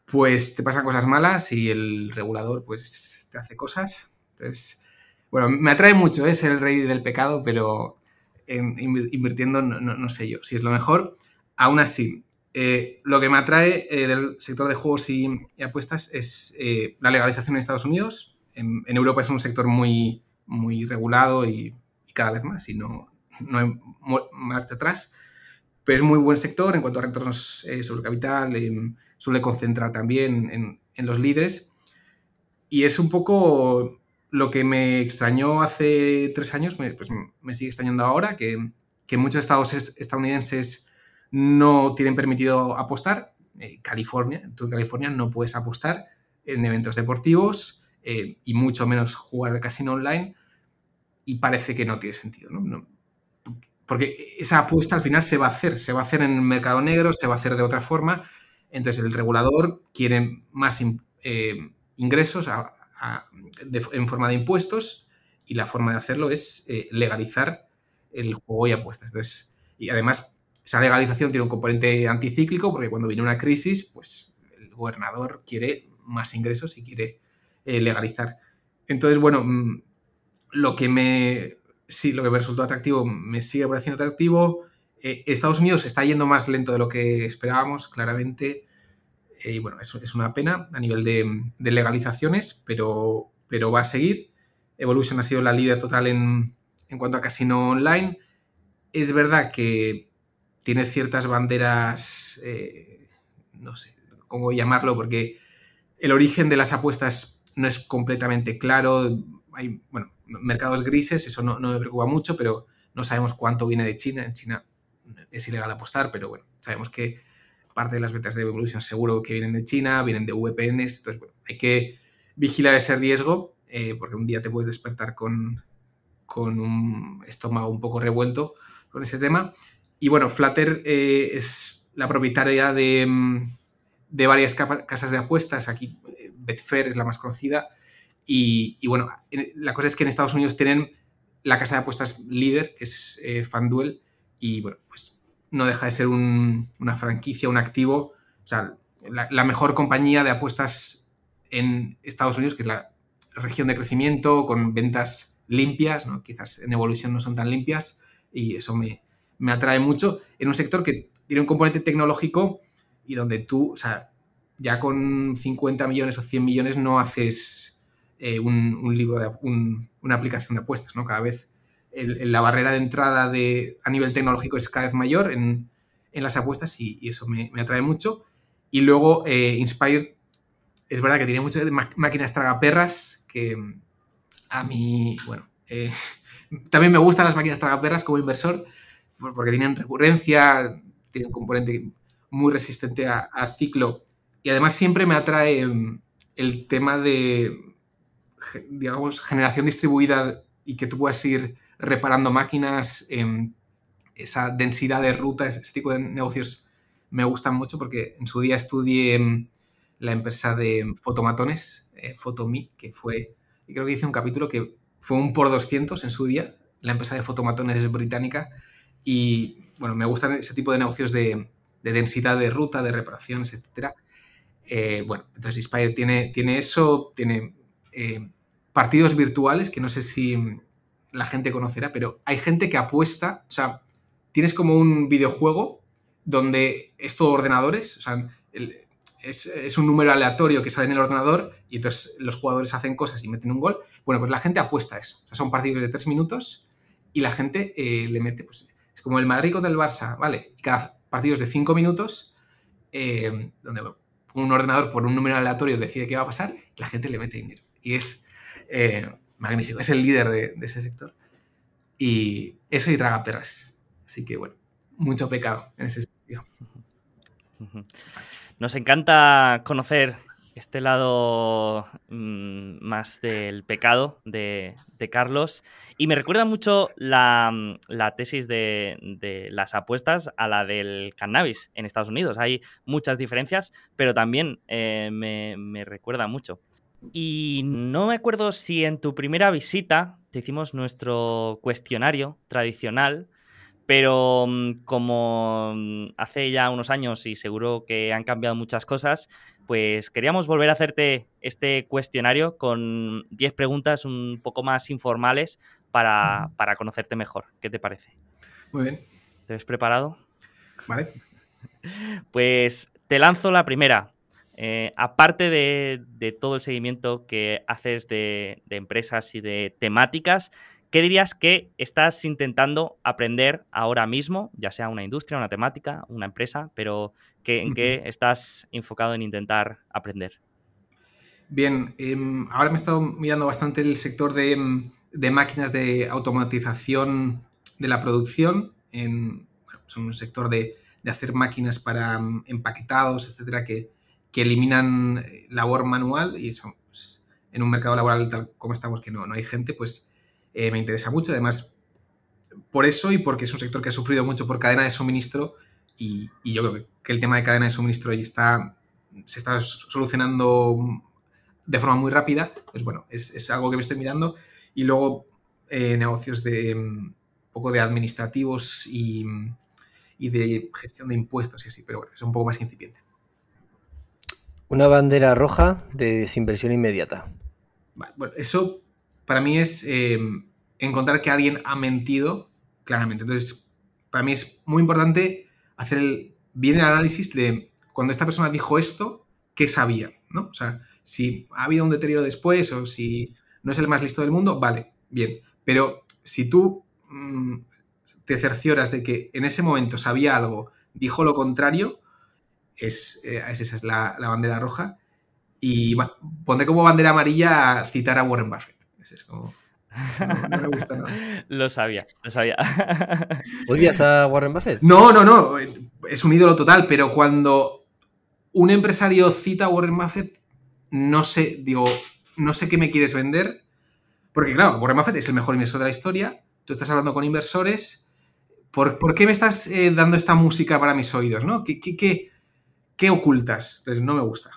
pues te pasan cosas malas y el regulador pues te hace cosas. Entonces, bueno, me atrae mucho, es ¿eh? el rey del pecado, pero invirtiendo, no, sé yo si es lo mejor. Aún así, eh, lo que me atrae eh, del sector de juegos y, apuestas es eh, la legalización en Estados Unidos. En, Europa es un sector muy, muy regulado y, cada vez más, y no, no hay más atrás. Pero es muy buen sector en cuanto a retornos sobre capital, suele concentrar también en, en los líderes. Y es un poco lo que me extrañó hace tres años, me, pues me sigue extrañando ahora, que, muchos estados estadounidenses no tienen permitido apostar. Eh, California, tú en California no puedes apostar en eventos deportivos eh, y mucho menos jugar al casino online y parece que no tiene sentido, ¿no? Porque esa apuesta al final se va a hacer, se va a hacer en el mercado negro, se va a hacer de otra forma. Entonces el regulador quiere más eh, ingresos, en forma de impuestos y la forma de hacerlo es eh, legalizar el juego y apuestas. Entonces, y además, esa legalización tiene un componente anticíclico porque cuando viene una crisis, pues el gobernador quiere más ingresos y quiere eh, legalizar. Entonces, bueno, mm, lo que me, sí, lo que me resultó atractivo me sigue pareciendo atractivo. Eh, Estados Unidos está yendo más lento de lo que esperábamos, claramente. Eh, y bueno, eso es una pena a nivel de, legalizaciones, pero, pero va a seguir. Evolution ha sido la líder total en, cuanto a casino online. Es verdad que tiene ciertas banderas, eh, no sé cómo llamarlo, porque el origen de las apuestas no es completamente claro. Hay, bueno, mercados grises, eso no, no, me preocupa mucho, pero no sabemos cuánto viene de China. En China es ilegal apostar, pero bueno, sabemos que parte de las ventas de Evolution seguro que vienen de China, vienen de VPNs, entonces bueno, hay que vigilar ese riesgo eh, porque un día te puedes despertar con, con un estómago un poco revuelto con ese tema. Y bueno, Flutter eh, es la propietaria de, de varias casas de apuestas, aquí Betfair es la más conocida, y, bueno, la cosa es que en Estados Unidos tienen la casa de apuestas líder, que es eh, FanDuel, y bueno, pues no deja de ser una franquicia, un activo, o sea, la, mejor compañía de apuestas en Estados Unidos, que es la región de crecimiento, con ventas limpias, ¿no? quizás en evolución no son tan limpias, y eso me, me atrae mucho en un sector que tiene un componente tecnológico y donde tú, o sea, ya con 50 millones o 100 millones no haces eh, un, libro, de, una aplicación de apuestas, ¿no? Cada vez la barrera de entrada de, a nivel tecnológico es cada vez mayor en, las apuestas y, eso me, atrae mucho. Y luego eh, Inspire es verdad que tiene muchas máquinas tragaperras que a mí, bueno, eh, también me gustan las máquinas tragaperras como inversor porque tienen recurrencia, tienen un componente muy resistente a ciclo y además siempre me atrae mm, el tema de, digamos, generación distribuida y que tú puedas ir reparando máquinas, esa densidad de rutas, ese tipo de negocios me gustan mucho porque en su día estudié mm, la empresa de fotomatones, eh, que fue, creo que hice un capítulo que fue un por 200 en su día, la empresa de fotomatones es británica y bueno, me gustan ese tipo de negocios de, de densidad de ruta, de reparaciones, etcétera. Eh, bueno, entonces Inspire tiene, tiene eso, tiene eh, partidos virtuales que no sé si la gente conocerá, pero hay gente que apuesta, o sea, tienes como un videojuego donde es todo ordenadores, o sea, es, un número aleatorio que sale en el ordenador y entonces los jugadores hacen cosas y meten un gol. Bueno, pues la gente apuesta a eso. O sea, son partidos de tres minutos y la gente eh, le mete, pues, es como el Madrid contra el Barça, ¿vale? Cada partido es de cinco minutos, donde, un ordenador por un número aleatorio decide qué va a pasar, la gente le mete dinero. Y es eh, magnífico, es el líder de, ese sector. Y eso y traga perras. Así que bueno, mucho pecado en ese sentido. Nos encanta conocer este lado mm, más del pecado de, Carlos. Y me recuerda mucho la, tesis de, las apuestas a la del cannabis en Estados Unidos. Hay muchas diferencias, pero también eh, me, recuerda mucho. Y no me acuerdo si en tu primera visita te hicimos nuestro cuestionario tradicional pero mm, como mm, hace ya unos años y seguro que han cambiado muchas cosas, pues queríamos volver a hacerte este cuestionario con 10 preguntas un poco más informales para, conocerte mejor. ¿Qué te parece? Muy bien. ¿Te ves preparado? Vale. Pues te lanzo la primera. Eh, aparte de, todo el seguimiento que haces de, de empresas y de temáticas, ¿Qué dirías que estás intentando aprender ahora mismo, ya sea una industria, una temática, una empresa, pero en qué estás enfocado en intentar aprender? Bien, em, ahora me he estado mirando bastante el sector de, em, máquinas de automatización de la producción. En, son un sector de, hacer máquinas para em, empaquetados, etcétera, que, eliminan eh, labor manual y eso, pues, en un mercado laboral tal como estamos, que no, no hay gente, pues eh, me interesa mucho. Además, por eso y porque es un sector que ha sufrido mucho por cadena de suministro y, yo creo que el tema de cadena de suministro está, se está solucionando de forma muy rápida. Pues bueno, es, algo que me estoy mirando. Y luego eh, negocios de un poco de administrativos y, de gestión de impuestos y así, pero bueno, es un poco más incipiente. Una bandera roja de desinversión inmediata. bueno, eso para mí es eh, encontrar que alguien ha mentido claramente. Entonces, para mí es muy importante hacer el, bien el análisis de cuando esta persona dijo esto, ¿qué sabía? ¿no? O sea, si ha habido un deterioro después o si no es el más listo del mundo, vale, bien. Pero si tú mm, te cercioras de que en ese momento sabía algo, dijo lo contrario, es, eh, esa es la, bandera roja. Y pondré como bandera amarilla citar a Warren Buffett. Es como. No, me gusta nada. lo sabía, lo sabía. ¿Odias a Warren Buffett? No, no, no. Es un ídolo total, pero cuando un empresario cita a Warren Buffett, no sé, digo, no sé qué me quieres vender. Porque, claro, Warren Buffett es el mejor inversor de la historia. Tú estás hablando con inversores. ¿Por, qué me estás eh, dando esta música para mis oídos? ¿no? ¿Qué, qué, qué ocultas? Entonces, no me gusta.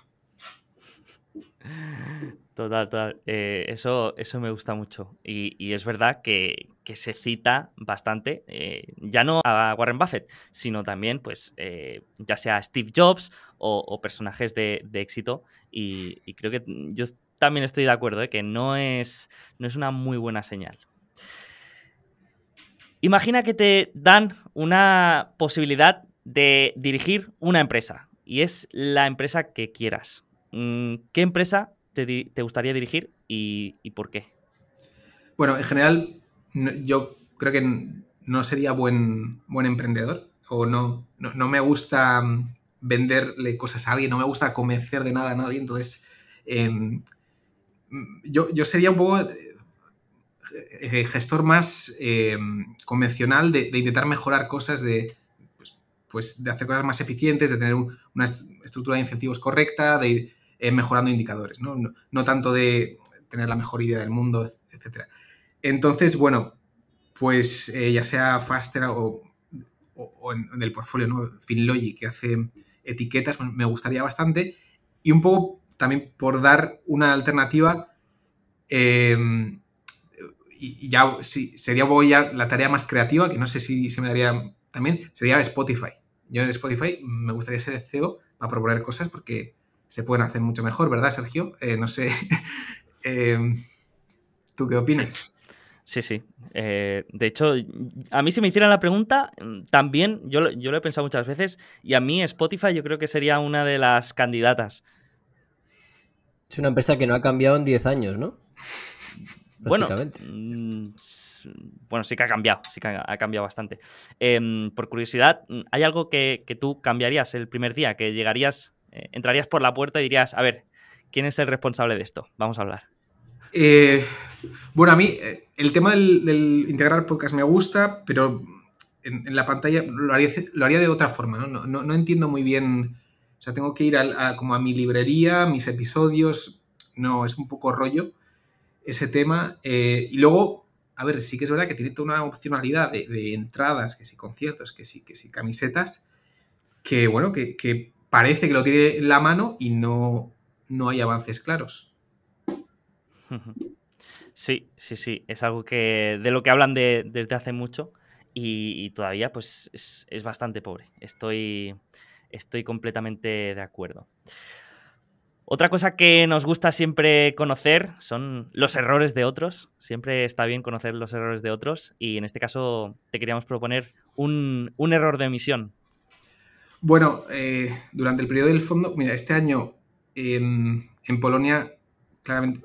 Total, total. Eh, eso, eso me gusta mucho. Y, es verdad que, se cita bastante, eh, ya no a Warren Buffett, sino también, pues, eh, ya sea Steve Jobs o, personajes de, éxito. Y, creo que yo también estoy de acuerdo, que no es, no es una muy buena señal. Imagina que te dan una posibilidad de dirigir una empresa y es la empresa que quieras. Mm, ¿Qué empresa te, gustaría dirigir y, por qué? Bueno, en general, yo creo que no sería buen, emprendedor o no, no, me gusta mm, venderle cosas a alguien, no me gusta convencer de nada a nadie, entonces em, yo, sería un poco eh, gestor más em, convencional de, intentar mejorar cosas, de, pues, pues, de hacer cosas más eficientes, de tener una estructura de incentivos correcta, de ir eh, mejorando indicadores, ¿no? ¿no? tanto de tener la mejor idea del mundo, etc. Entonces, bueno, pues eh, ya sea Faster o, en, el portfolio, ¿no? FinLogic, que hace etiquetas, me gustaría bastante. Y un poco también por dar una alternativa, em, y ya sí, sería ya la tarea más creativa, que no sé si se me daría también, sería Spotify. Yo en Spotify me gustaría ser CEO para proponer cosas porque se pueden hacer mucho mejor, ¿verdad, Sergio? Eh, no sé, em, ¿tú qué opinas? Sí, sí. Eh, de hecho, a mí si me hicieran la pregunta, también yo, yo lo he pensado muchas veces y a mí Spotify yo creo que sería una de las candidatas. Es una empresa que no ha cambiado en 10 años, ¿no? Bueno, bueno, sí que ha cambiado, sí que ha, cambiado bastante. Em, por curiosidad, ¿hay algo que, que, tú cambiarías el primer día? ¿Que llegarías eh, entrarías por la puerta y dirías, a ver, ¿quién es el responsable de esto? Vamos a hablar. Eh, bueno, a mí eh, el tema del, integrar podcast me gusta, pero en, la pantalla lo haría, de otra forma, ¿no? No, entiendo muy bien, o sea, tengo que ir como a mi librería, mis episodios, no, es un poco rollo ese tema. y luego, a ver, sí que es verdad que tiene toda una opcionalidad de, entradas, que sí conciertos, que sí, que sí camisetas, que bueno, que, parece que lo tiene en la mano y no, no hay avances claros. Sí, sí, sí. Es algo que de lo que hablan desde hace mucho y, todavía pues es, bastante pobre. Estoy, estoy completamente de acuerdo. Otra cosa que nos gusta siempre conocer son los errores de otros. Siempre está bien conocer los errores de otros y en este caso te queríamos proponer un, un error de emisión bueno, eh, durante el periodo del fondo, mira, este año en, Polonia, claramente,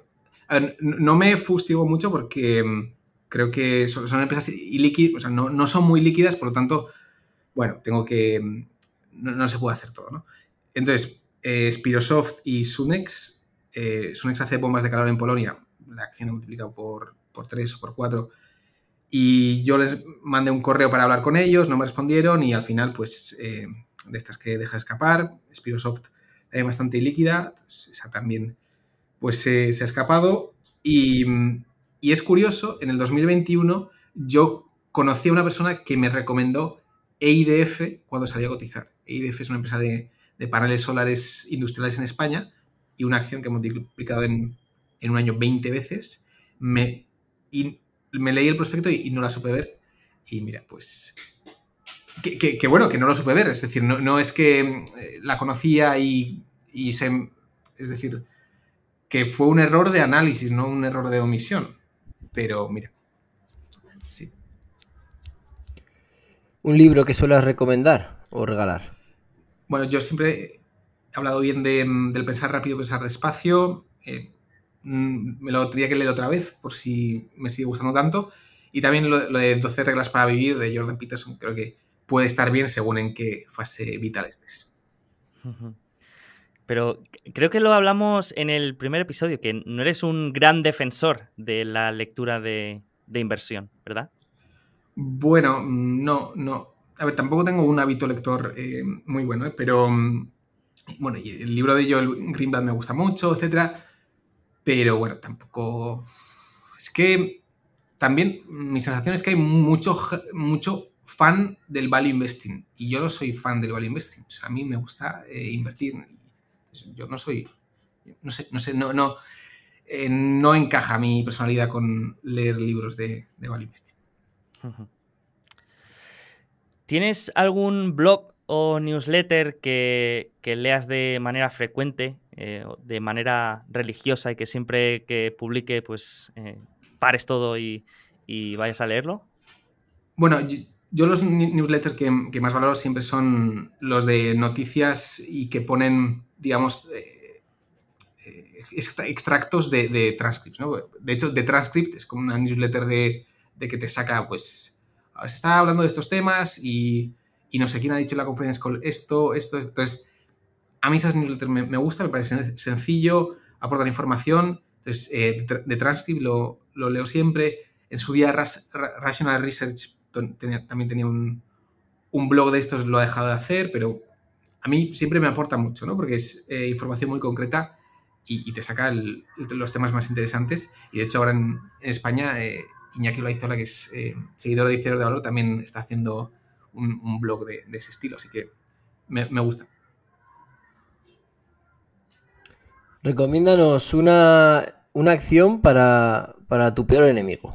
no me fustigo mucho porque mm, creo que son, empresas ilíquidas, o sea, no, son muy líquidas, por lo tanto, bueno, tengo que, mm, no, se puede hacer todo, ¿no? Entonces, eh, Spirosoft y Sunex, eh, Sunex hace bombas de calor en Polonia, la acción ha multiplicado por, por 3 o por 4, y yo les mandé un correo para hablar con ellos, no me respondieron y al final, pues de estas que deja escapar. Spirosoft es bastante líquida, esa también pues se, ha escapado. Y, es curioso, en el 2021 yo conocí a una persona que me recomendó EIDF cuando salía a cotizar. EIDF es una empresa de, paneles solares industriales en España y una acción que hemos multiplicado en, un año 20 veces. Me, y me leí el prospecto y no la supe ver. Y mira, pues que, bueno, que no lo supe ver. Es decir, no, es que eh, la conocía y, se. Es decir, que fue un error de análisis, no un error de omisión. Pero mira. Sí. ¿Un libro que suelas recomendar o regalar? Bueno, yo siempre he hablado bien del pensar rápido, pensar despacio. Eh, mm, me lo tendría que leer otra vez por si me sigue gustando tanto. Y también lo, lo, de 12 reglas para vivir de Jordan Peterson, creo que puede estar bien según en qué fase vital estés. Pero creo que lo hablamos en el primer episodio, que no eres un gran defensor de la lectura de, inversión, ¿verdad? Bueno, no, no. A ver, tampoco tengo un hábito lector eh, muy bueno, ¿eh? pero mm, bueno, el libro de Joel Greenblatt me gusta mucho, etcétera. Pero bueno, tampoco. Es que también mi sensación es que hay mucho, mucho fan del value investing y yo no soy fan del value investing. a mí me gusta eh, invertir. Yo no soy, no sé, no sé, no, no. eh, no encaja mi personalidad con leer libros de, de value ¿Tienes algún blog o newsletter que, leas de manera frecuente, eh, de manera religiosa y que siempre que publique, pues eh, pares todo y, vayas a leerlo? Bueno, yo, los newsletters que, más valoro siempre son los de noticias y que ponen, digamos, eh, extractos de, de transcripts. De hecho, de transcript es como una newsletter de que te saca, pues, se está hablando de estos temas y y no sé quién ha dicho en la conferencia call esto, esto, entonces a mí esas newsletters me, me gusta, me parece sencillo, aportan información, entonces eh, de Transcript lo, leo siempre, en su día Rational Research también tenía un, blog de estos, lo ha dejado de hacer, pero a mí siempre me aporta mucho, ¿no? Porque es eh, información muy concreta y, te saca los temas más interesantes. Y de hecho ahora en, España, eh, Iñaki Loaizola, que es seguidor de Dicero de Valor, también está haciendo un, blog de, ese estilo, así que me, gusta. Recomiéndanos una, acción para, tu peor enemigo.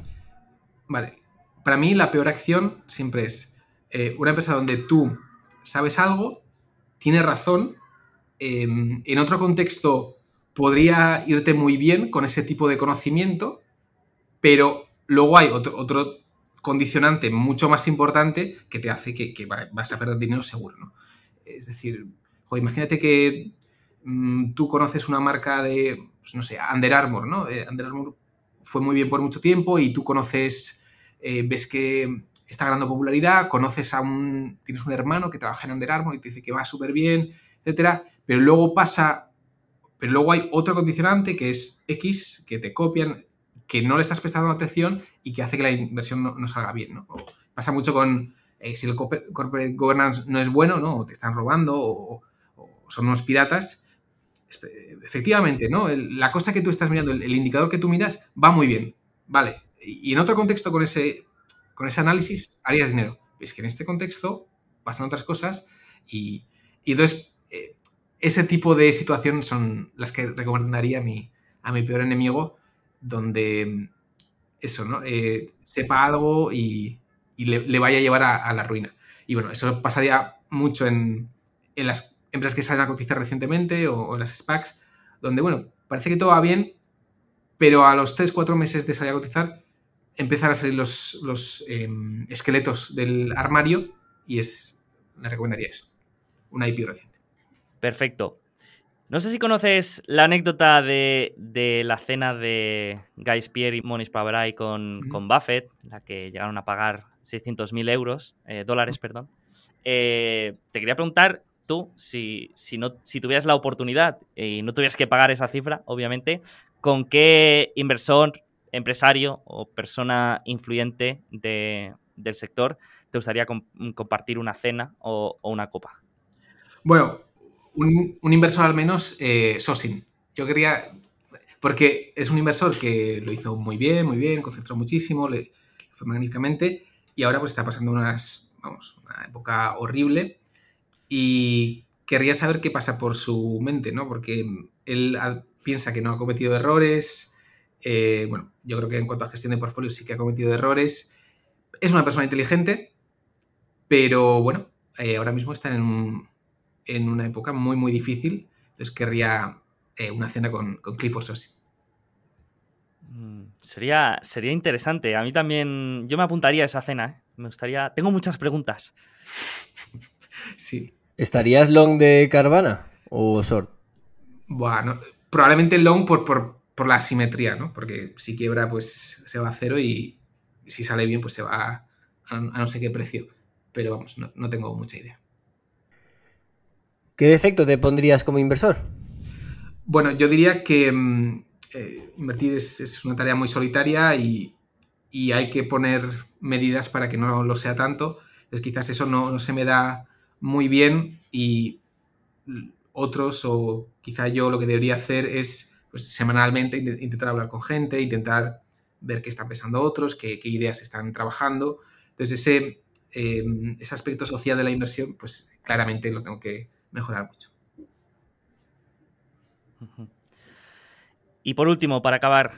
Vale. Para mí la peor acción siempre es eh, una empresa donde tú sabes algo, tienes razón, em, en otro contexto podría irte muy bien con ese tipo de conocimiento, pero luego hay otro, otro condicionante mucho más importante que te hace que, vas a perder dinero seguro, ¿no? Es decir, imagínate que mm, tú conoces una marca de, pues, no sé, Under Armour, ¿no? Eh, Under Armour fue muy bien por mucho tiempo y tú conoces, eh, ves que está ganando popularidad, conoces a un, tienes un hermano que trabaja en Under Armour y te dice que va súper bien, etcétera, pero luego pasa, pero luego hay otro condicionante que es X, que te copian, que no le estás prestando atención y que hace que la inversión no, salga bien. ¿no? pasa mucho con eh, si el corporate governance no es bueno, ¿no? O te están robando o, son unos piratas. Efectivamente, ¿no? la cosa que tú estás mirando, el, indicador que tú miras, va muy bien. Vale. Y, en otro contexto con ese, con ese análisis harías dinero. Es que en este contexto pasan otras cosas y, entonces eh, ese tipo de situación son las que recomendaría a mi, a mi peor enemigo donde eso, ¿no? Eh, sepa algo y, le, vaya a llevar a, la ruina. Y bueno, eso pasaría mucho en, las empresas que salen a cotizar recientemente o, en las SPACs, donde, bueno, parece que todo va bien, pero a los 3-4 meses de salir a cotizar empiezan a salir los, em, esqueletos del armario y es, le recomendaría eso, una IP reciente. Perfecto. No sé si conoces la anécdota de, la cena de Guy Spier y Monish Pabrai con, con, Buffett, la que llegaron a pagar 600.000 euros, eh, dólares, perdón. Eh, te quería preguntar tú, si, no, si tuvieras la oportunidad y no tuvieras que pagar esa cifra, obviamente, ¿con qué inversor, empresario o persona influyente del sector te gustaría compartir una cena o, o una copa? Bueno, un, inversor al menos, eh, Sosin. Yo quería, porque es un inversor que lo hizo muy bien, muy bien, concentró muchísimo, le fue magníficamente y ahora pues está pasando unas, vamos, una época horrible y querría saber qué pasa por su mente, ¿no? Porque él piensa que no ha cometido errores, eh, bueno, yo creo que en cuanto a gestión de portfolios sí que ha cometido errores, es una persona inteligente, pero bueno, eh, ahora mismo está en un, en una época muy, muy difícil. Entonces querría eh, una cena con, con Clifford Sossi. Mm, sería, sería interesante. A mí también, yo me apuntaría a esa cena. ¿eh? Me gustaría. Tengo muchas preguntas. sí. ¿Estarías long de Carvana o short? Bueno, probablemente long por, por, la simetría, ¿no? Porque si quiebra, pues se va a cero y si sale bien, pues se va a, no sé qué precio. Pero vamos, no tengo mucha idea. ¿Qué defecto te pondrías como inversor? Bueno, yo diría que mm, eh, invertir es, una tarea muy solitaria y, hay que poner medidas para que no lo sea tanto. Entonces quizás eso no, se me da muy bien y otros o quizá yo lo que debería hacer es pues, semanalmente intentar hablar con gente, intentar ver qué están pensando otros, qué, ideas están trabajando. Entonces ese, eh, ese aspecto social de la inversión, pues claramente lo tengo que, mejorar mucho. Y por último, para acabar,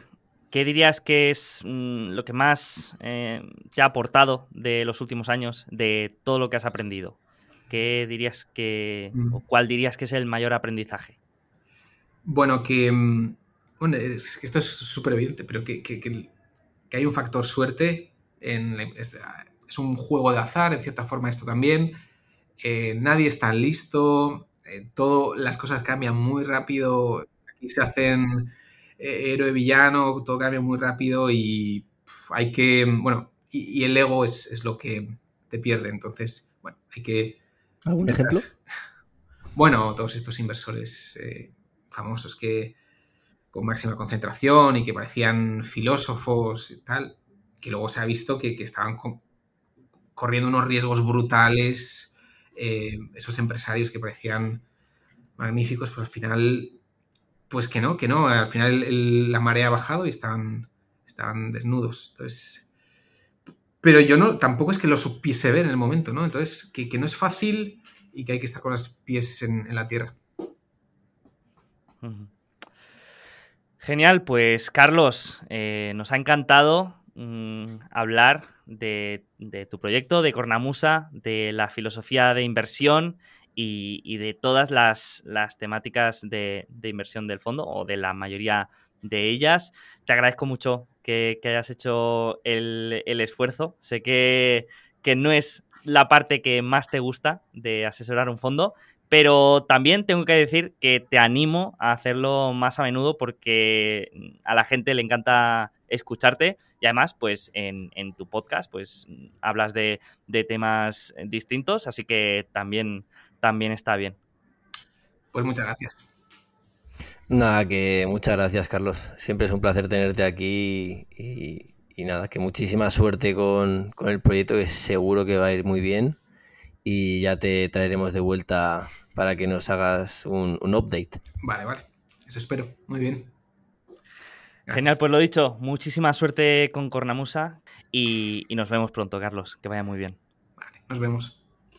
¿qué dirías que es mm, lo que más eh, te ha aportado de los últimos años, de todo lo que has aprendido? ¿Qué dirías que, Mm. o cuál dirías que es el mayor aprendizaje? Bueno, que. mm, Bueno, es que esto es súper evidente, pero que, que- que- que hay un factor suerte. En, la- es, es un juego de azar, en cierta forma, esto también. Eh, nadie es tan listo. eh, todo, las cosas cambian muy rápido. Aquí se hacen eh, héroe villano, todo cambia muy rápido y hay que. Bueno, y, y el ego es, es lo que te pierde. Entonces, bueno, hay que. ¿Algún ejemplo? Bueno, todos estos inversores famosos que con máxima concentración y que parecían filósofos y tal, que luego se ha visto que, que estaban co- corriendo unos riesgos brutales, eh, esos empresarios que parecían magníficos, pero al final, pues que no, que no, al final la marea ha bajado y estaban, estaban desnudos. Entonces, pero yo no, tampoco es que lo supiese ver en el momento, ¿no? Entonces, que, que no es fácil y que hay que estar con los pies en, la tierra. Genial, pues Carlos, eh, nos ha encantado mm, hablar de, tu proyecto, de Cornamusa, de la filosofía de inversión y, de todas las, temáticas de, inversión del fondo o de la mayoría de ellas. Te agradezco mucho que, hayas hecho el, esfuerzo. Sé que no es la parte que más te gusta de asesorar un fondo, pero también tengo que decir que te animo a hacerlo más a menudo porque a la gente le encanta escucharte y además pues en, en tu podcast pues hablas de, de, temas distintos, así que también, también está bien. Pues muchas gracias. Nada, que muchas gracias Carlos. Siempre es un placer tenerte aquí y, y nada, que muchísima suerte con, con el proyecto que seguro que va a ir muy bien y ya te traeremos de vuelta para que nos hagas un, un update. Vale, vale. Eso espero. Muy bien. Genial, pues lo dicho, muchísima suerte con Cornamusa y, y nos vemos pronto, Carlos. Que vaya muy bien. Vale, nos vemos.